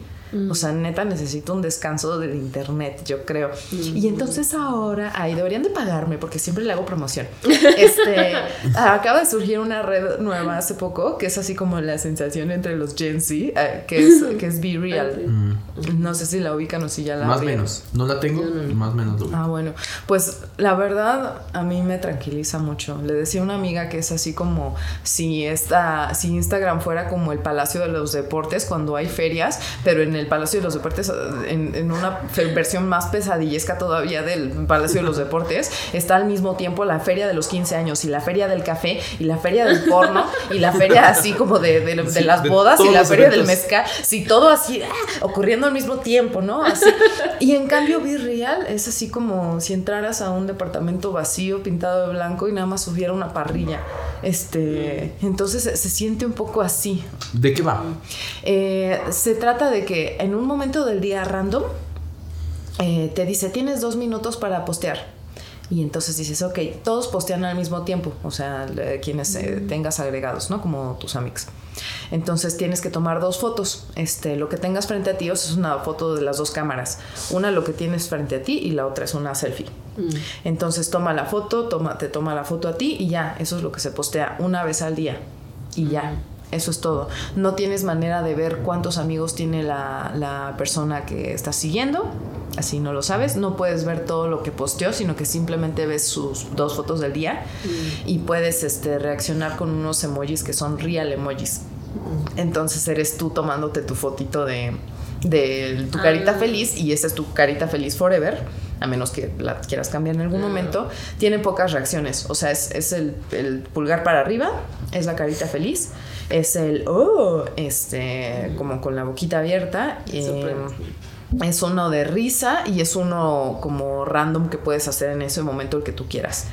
O sea, neta necesito un descanso del internet, yo creo. Y entonces ahora, ahí deberían de pagarme porque siempre le hago promoción. Este, acaba de surgir una red nueva hace poco que es así como la sensación entre los Gen Z, eh, que es, que es Be Real. Mm. No sé si la ubican o si ya la Más o menos. No la tengo, más o menos lo Ah, bueno. Pues la verdad a mí me tranquiliza mucho. Le decía a una amiga que es así como si esta, si Instagram fuera como el Palacio de los Deportes cuando hay ferias, pero en el Palacio de los Deportes, en, en una versión más pesadillesca todavía del Palacio de los Deportes, está al mismo tiempo la feria de los 15 años y la feria del café y la feria del porno y la feria así como de, de, las bodas y la feria del mezcal, sí, todo así ah, ocurriendo al mismo tiempo, ¿no? Así. Y en cambio Virreal es así como si entraras a un departamento vacío pintado de blanco y nada más hubiera una parrilla. Este, entonces se, siente un poco así. ¿De qué va? Eh, se trata de que en un momento del día random eh, te dice tienes dos minutos para postear. Y entonces dices, ok, todos postean al mismo tiempo, o sea, quienes eh, mm. tengas agregados, ¿no? Como tus amigos. Entonces tienes que tomar dos fotos. Este, lo que tengas frente a ti es una foto de las dos cámaras. Una lo que tienes frente a ti y la otra es una selfie. Mm. Entonces toma la foto, toma, te toma la foto a ti y ya, eso es lo que se postea una vez al día. Y ya. Eso es todo. No tienes manera de ver cuántos amigos tiene la, la persona que estás siguiendo así no lo sabes, no puedes ver todo lo que posteó, sino que simplemente ves sus dos fotos del día mm. y puedes este, reaccionar con unos emojis que son real emojis. Mm. Entonces eres tú tomándote tu fotito de, de tu carita ah. feliz y esa es tu carita feliz forever, a menos que la quieras cambiar en algún momento. Tiene pocas reacciones, o sea, es, el, pulgar para arriba, es la carita feliz, es el oh, este, como con la boquita abierta. Eh, es uno de risa y es uno como random que puedes hacer en ese momento el que tú quieras.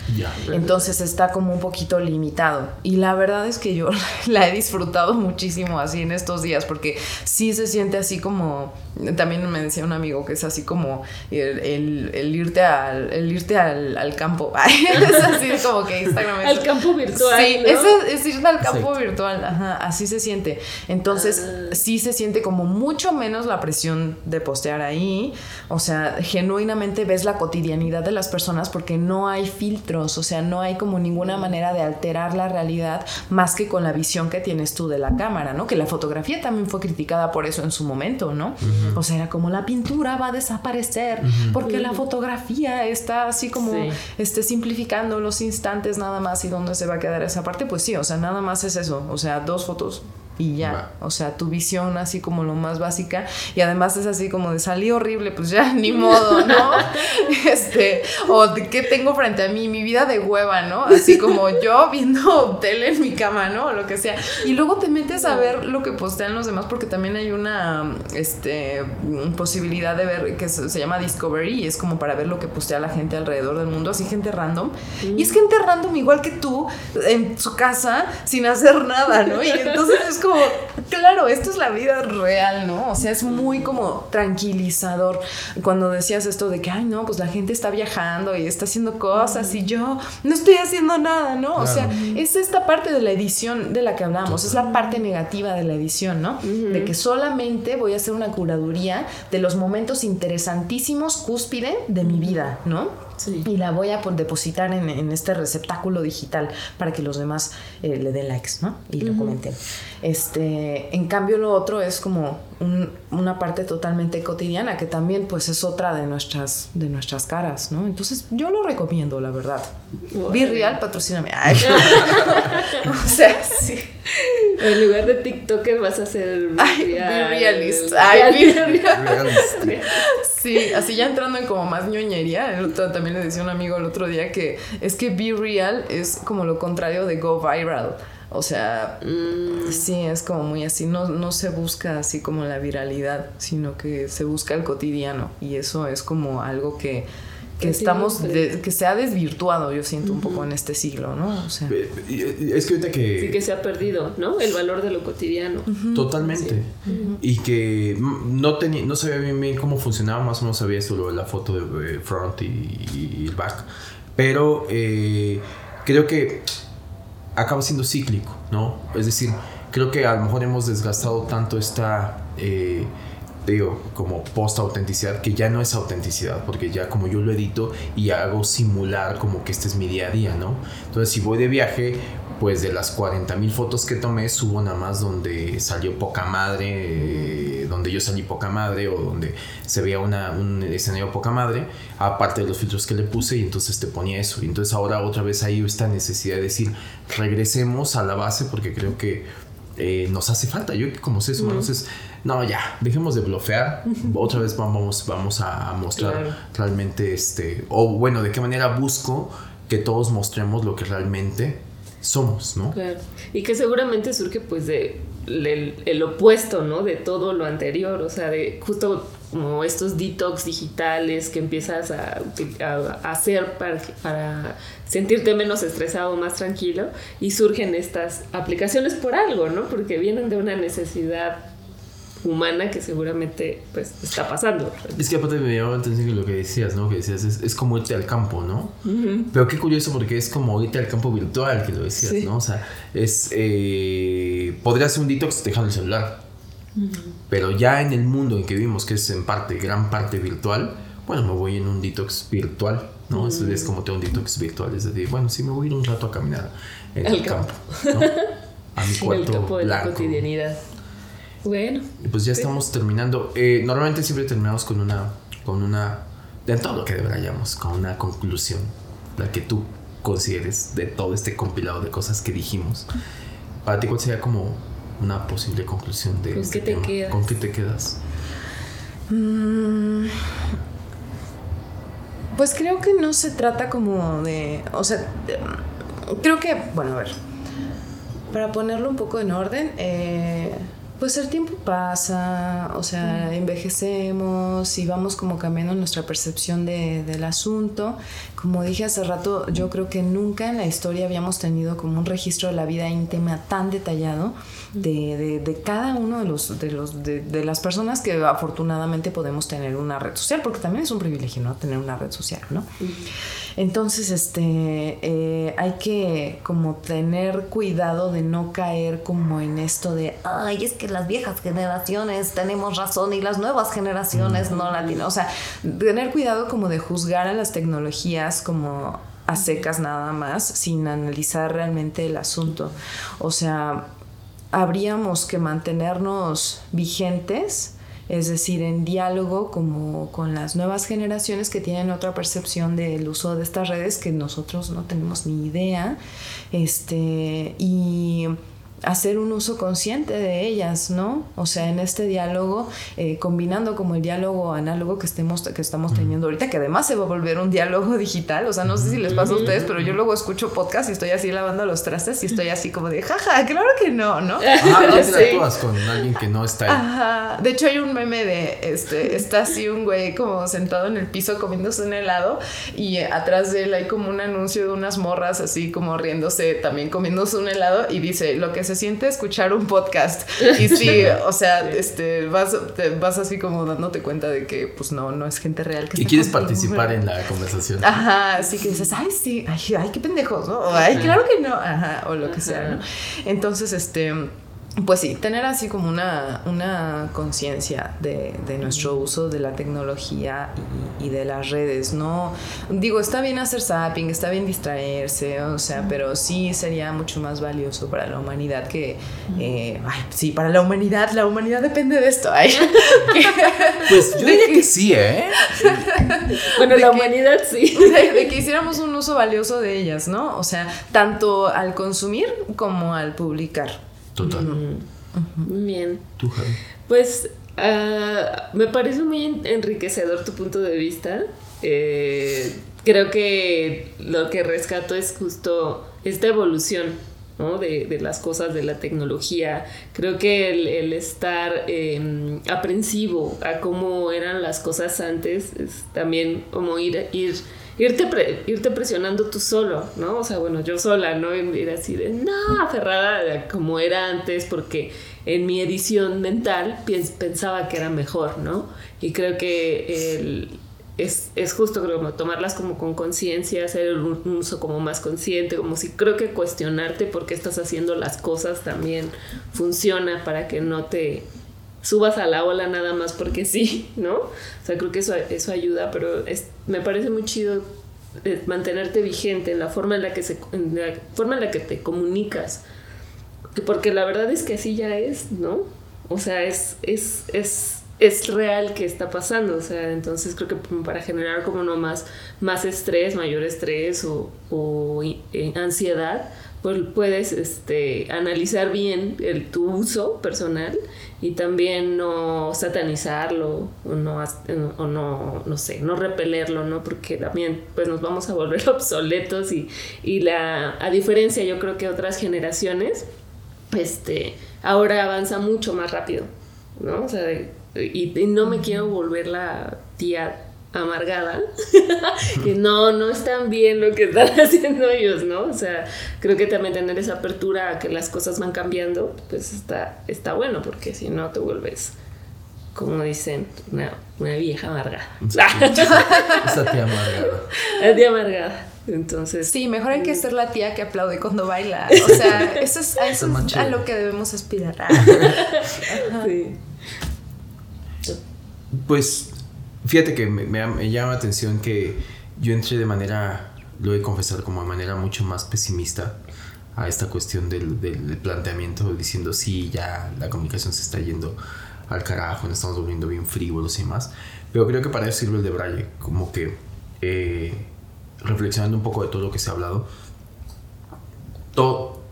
Entonces está como un poquito limitado. Y la verdad es que yo la he disfrutado muchísimo así en estos días porque sí se siente así como también me decía un amigo que es así como el, irte al el irte al, campo es así como que Instagram al campo virtual sí es, irte al campo virtual Ajá, así se siente entonces ah. sí se siente como mucho menos la presión de postear ahí. O sea genuinamente ves la cotidianidad de las personas porque no hay filtros o sea no hay como ninguna manera de alterar la realidad más que con la visión que tienes tú de la cámara no que la fotografía también fue criticada por eso en su momento no o sea, era como la pintura va a desaparecer porque la fotografía está así como este, simplificando los instantes nada más y dónde se va a quedar esa parte. Pues sí, o sea, nada más es eso. O sea, dos fotos y ya. O sea, tu visión así como lo más básica. Y además es así como de salí horrible, pues ya ni modo, ¿no? este, o de qué tengo frente a mí, mi vida de hueva, ¿no? Así como yo viendo tele en mi cama, ¿no? O lo que sea. Y luego te metes a ver lo que postean los demás, porque también hay una este, posibilidad de ver que se, llama Discovery y es como para ver lo que postea la gente alrededor del mundo, así gente random. Y es gente random igual que tú en su casa sin hacer nada, ¿no? Y entonces es como claro, esto es la vida real, ¿no? O sea, es muy como tranquilizador cuando decías esto de que, ay, no, pues la gente está viajando y está haciendo cosas y yo no estoy haciendo nada, ¿no? O sea, es esta parte de la edición de la que hablamos, es la parte negativa de la edición, ¿no? De que solamente voy a hacer una curaduría de los momentos interesantísimos, cúspide de mi vida, ¿no? Y la voy a depositar en, este receptáculo digital para que los demás eh, le den likes, ¿no? Y lo comenten. Este, en cambio, lo otro es como una parte totalmente cotidiana, que también pues es otra de nuestras, de nuestras caras, ¿no? Entonces, yo lo recomiendo, la verdad. Virreal, patrocíname. o sea, sí. En lugar de TikToker vas a ser Ay, realist. Ay, realist. Sí, así ya entrando en como más ñoñería, también le decía un amigo el otro día que es que Be Real es como lo contrario de Go Viral. O sea, mm. sí, es como muy así, no, no se busca así como la viralidad, sino que se busca el cotidiano. Y eso es como algo que que estamos que se ha desvirtuado yo siento un poco en este siglo no o sea, es que ahorita que sí que se ha perdido no el valor de lo cotidiano. Totalmente. Y que no tenía no sabía bien bien cómo funcionaba más o menos sabía solo la foto de front y, el back. Pero eh, creo que acaba siendo cíclico no es decir creo que a lo mejor hemos desgastado tanto esta eh, digo, como post-autenticidad, que ya no es autenticidad, porque ya como yo lo edito y hago simular como que este es mi día a día, ¿no? Entonces, si voy de viaje, pues de las 40 mil fotos que tomé, subo nada más donde salió poca madre, eh, donde yo salí poca madre o donde se veía una, un escenario poca madre, aparte de los filtros que le puse y entonces te ponía eso. Y entonces ahora otra vez hay esta necesidad de decir, regresemos a la base porque creo que eh, nos hace falta. Yo como seres humanos es, no, ya, dejemos de bloquear. Otra vez vamos, vamos a mostrar realmente, este, o bueno, de qué manera busco que todos mostremos lo que realmente somos, ¿no? Claro. Y que seguramente surge pues de el, opuesto, ¿no? De todo lo anterior, o sea, de justo como estos detox digitales que empiezas a, hacer para, para, sentirte menos estresado, más tranquilo, y surgen estas aplicaciones por algo, ¿no? Porque vienen de una necesidad humana que seguramente pues está pasando. Es que aparte me llamaba la atención lo que decías, ¿no? Que decías, es, como irte al campo, ¿no? Pero qué curioso porque es como irte al campo virtual, que lo decías, ¿no? O sea, es... Eh, podría ser un detox dejando el celular. Pero ya en el mundo en que vivimos, que es en parte, gran parte virtual, bueno, me voy en un detox virtual, ¿no? Es como tengo un detox virtual, es decir, bueno, sí me voy a ir un rato a caminar en el, campo, ¿no? A mi cuarto el campo de la cotidianidad. Bueno. Y pues ya estamos terminando. Eh, normalmente siempre terminamos con una, con una, de todo lo que deberíamos, con una conclusión, la que tú consideres de todo este compilado de cosas que dijimos. Para ti, ¿cuál sería como una posible conclusión de ¿Con este qué te quedas? ¿Con qué te quedas? Mm, pues creo que no se trata como de, o sea, creo que, bueno, a ver, para ponerlo un poco en orden, eh, pues el tiempo pasa, o sea, envejecemos y vamos como cambiando nuestra percepción de, del asunto. Como dije hace rato, yo creo que nunca en la historia habíamos tenido como un registro de la vida íntima tan detallado de, de, cada uno de los, de, los de, de, las personas que afortunadamente podemos tener una red social, porque también es un privilegio, ¿no? Tener una red social, ¿no? Entonces, este, eh, hay que como tener cuidado de no caer como en esto de, ay, es que las viejas generaciones tenemos razón y las nuevas generaciones no la. O sea, tener cuidado como de juzgar a las tecnologías como a secas nada más, sin analizar realmente el asunto. O sea, habríamos que mantenernos vigentes es decir, en diálogo como con las nuevas generaciones que tienen otra percepción del uso de estas redes que nosotros no tenemos ni idea, este, y hacer un uso consciente de ellas, ¿no? O sea, en este diálogo, eh, combinando como el diálogo análogo que, estemos, que estamos teniendo ahorita, que además se va a volver un diálogo digital, o sea, no sé si les pasa a ustedes, pero yo luego escucho podcast y estoy así lavando los trastes y estoy así como de, jaja, claro que no, ¿no? Ajá, sí. con alguien que no está ahí. Ajá, de hecho hay un meme de, este, está así un güey como sentado en el piso comiéndose un helado y atrás de él hay como un anuncio de unas morras así como riéndose, también comiéndose un helado y dice, lo que se siente escuchar un podcast. Y sí, o sea, este, vas, vas así como dándote cuenta de que, pues no, no es gente real. Que y quieres participar en la conversación. Ajá, así que dices, ay, sí, ay, ay qué pendejos, ¿no? ay, claro que no, ajá, o lo que sea, ¿no? Entonces, este pues sí, tener así como una, una conciencia de, de, nuestro uso de la tecnología y, y, de las redes, ¿no? Digo, está bien hacer zapping, está bien distraerse, o sea, pero sí sería mucho más valioso para la humanidad que... Eh, ay, sí, para la humanidad, la humanidad depende de esto. Ay. pues yo diría que sí, ¿eh? bueno, la humanidad sí. De, de que hiciéramos un uso valioso de ellas, ¿no? O sea, tanto al consumir como al publicar. Total. Muy bien. ¿Tú, Pues uh, me parece muy enriquecedor tu punto de vista. Eh, creo que lo que rescato es justo esta evolución ¿no? de, de, las cosas de la tecnología. Creo que el, el estar eh, aprensivo a cómo eran las cosas antes es también como ir, ir irte, irte presionando tú solo, ¿no? O sea, bueno, yo sola, ¿no? Ir así de, no, aferrada como era antes, porque en mi edición mental pensaba que era mejor, ¿no? Y creo que el, es, es, justo creo tomarlas como con conciencia, hacer un uso como más consciente, como si creo que cuestionarte por qué estás haciendo las cosas también funciona para que no te subas a la ola nada más porque sí, ¿no? O sea, creo que eso, eso ayuda, pero me parece muy chido eh, mantenerte vigente en la forma en la que se en la forma en la que te comunicas porque la verdad es que así ya es no o sea es es es es real que está pasando o sea entonces creo que para generar como no más más estrés mayor estrés o, o eh, ansiedad pues puedes este, analizar bien el, tu uso personal y también no satanizarlo o no, o no, no sé, no repelerlo, ¿no? Porque también pues nos vamos a volver obsoletos y, y la, a diferencia yo creo que otras generaciones, este, ahora avanza mucho más rápido, ¿no? O sea, y, y no me quiero volver la tía amargada, que no, no están bien lo que están haciendo ellos, ¿no? O sea, creo que también tener esa apertura a que las cosas van cambiando, pues está, está bueno, porque si no te vuelves, como dicen, una, vieja amargada. Esa tía amargada. La tía amargada. Entonces. Sí, mejor hay que ser la tía que aplaude cuando baila. O sea, eso es, eso es a lo que debemos aspirar. sí. Pues Fíjate que me, llama la atención que yo entré de manera, lo he de confesar, como de manera mucho más pesimista a esta cuestión del, del, planteamiento, diciendo sí, ya la comunicación se está yendo al carajo, nos estamos volviendo bien frívolos y más. Pero creo que para eso sirve el de Braille, como que eh, reflexionando un poco de todo lo que se ha hablado, todo,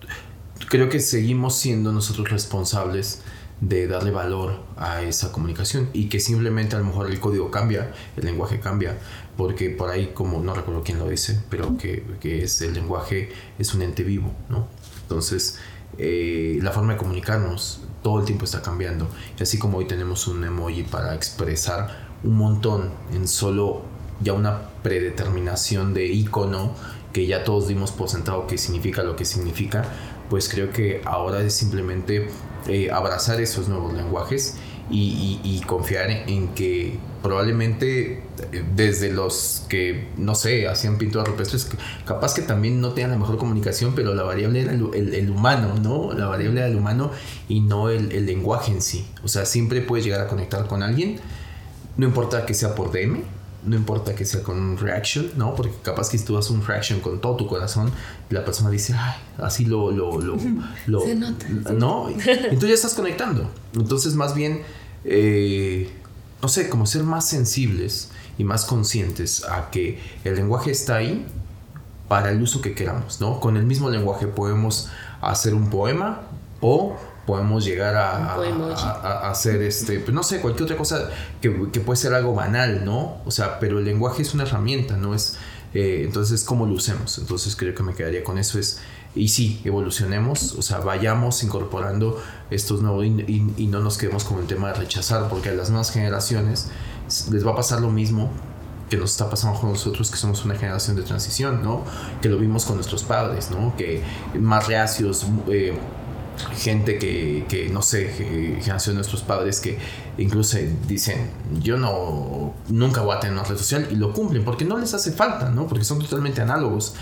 creo que seguimos siendo nosotros responsables de darle valor a esa comunicación y que simplemente a lo mejor el código cambia, el lenguaje cambia, porque por ahí, como no recuerdo quién lo dice, pero que, que es el lenguaje es un ente vivo, ¿no? Entonces, eh, la forma de comunicarnos todo el tiempo está cambiando. Y así como hoy tenemos un emoji para expresar un montón en solo ya una predeterminación de icono que ya todos dimos por sentado que significa lo que significa, pues creo que ahora es simplemente eh, abrazar esos nuevos lenguajes y, confiar en que probablemente eh, desde los que, no sé, hacían pinturas rupestres, capaz que también no tengan la mejor comunicación, pero la variable era el, humano, ¿no? La variable era el humano y no el, el, lenguaje en sí. O sea, siempre puedes llegar a conectar con alguien, no importa que sea por DM, no importa que sea con un reaction, ¿no? Porque capaz que si tú haces un reaction con todo tu corazón, la persona dice, ay, así lo, lo, lo, lo Se nota. ¿no? Y tú ya estás conectando. Entonces, más bien, eh, no sé, como ser más sensibles y más conscientes a que el lenguaje está ahí para el uso que queramos, ¿no? Con el mismo lenguaje podemos hacer un poema o podemos llegar a, hacer este, pues no sé, cualquier otra cosa que, puede ser algo banal, ¿no? O sea, pero el lenguaje es una herramienta, ¿no? Es, eh, entonces, ¿cómo lo usemos? Entonces creo que me quedaría con eso, es, y sí, evolucionemos, o sea, vayamos incorporando estos nuevos y, no nos quedemos con el tema de rechazar, porque a las nuevas generaciones les va a pasar lo mismo que nos está pasando con nosotros, que somos una generación de transición, ¿no? Que lo vimos con nuestros padres, ¿no? Que más reacios, eh, gente que, que, no sé, generación de nuestros padres que incluso dicen, yo no, nunca voy a tener una red social y lo cumplen porque no les hace falta, ¿no? Porque son totalmente análogos.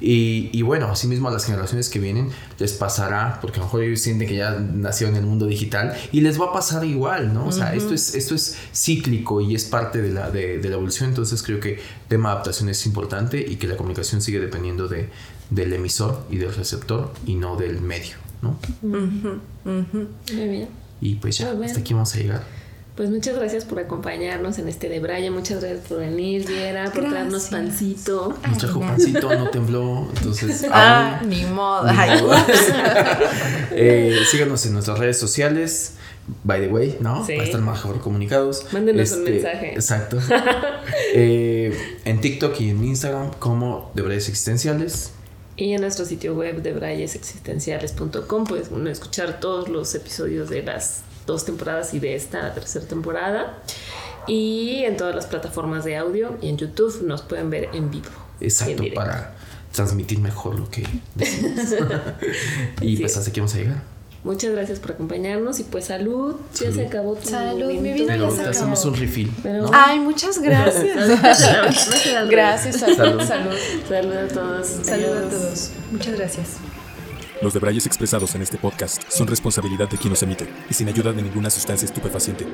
Y, y, bueno, asimismo a las generaciones que vienen les pasará, porque a lo mejor ellos sienten que ya nacieron en el mundo digital y les va a pasar igual, ¿no? O sea, esto, es, esto es cíclico y es parte de la, de, de la evolución, entonces creo que el tema de adaptación es importante y que la comunicación sigue dependiendo de, del emisor y del receptor y no del medio. ¿No? Muy bien. Y pues ya, hasta aquí vamos a llegar. Pues muchas gracias por acompañarnos en este de Braya, muchas gracias por venir, Viera, por traernos pancito. Nos trajo pancito, no tembló, entonces... Ah, ni modo. eh, síganos en nuestras redes sociales, by the way, ¿no? Para estar mejor comunicados. Mándenos un este, mensaje. Exacto. eh, en TikTok y en Instagram como de Brayas Existenciales. Y en nuestro sitio web de brayesexistenciales.com puedes escuchar todos los episodios de las dos temporadas y de esta tercera temporada. Y en todas las plataformas de audio y en YouTube nos pueden ver en vivo. Exacto, para transmitir mejor lo que decimos. y pues hasta aquí vamos a llegar. Muchas gracias por acompañarnos y pues salud. Ya se acabó tu Salud, mi vida Pero te hacemos un refill. Ay, muchas gracias. gracias, salud, salud. Salud. a todos. Salud a todos. Muchas gracias. Los debrayes expresados en este podcast son responsabilidad de quien los emite y sin ayuda de ninguna sustancia estupefaciente.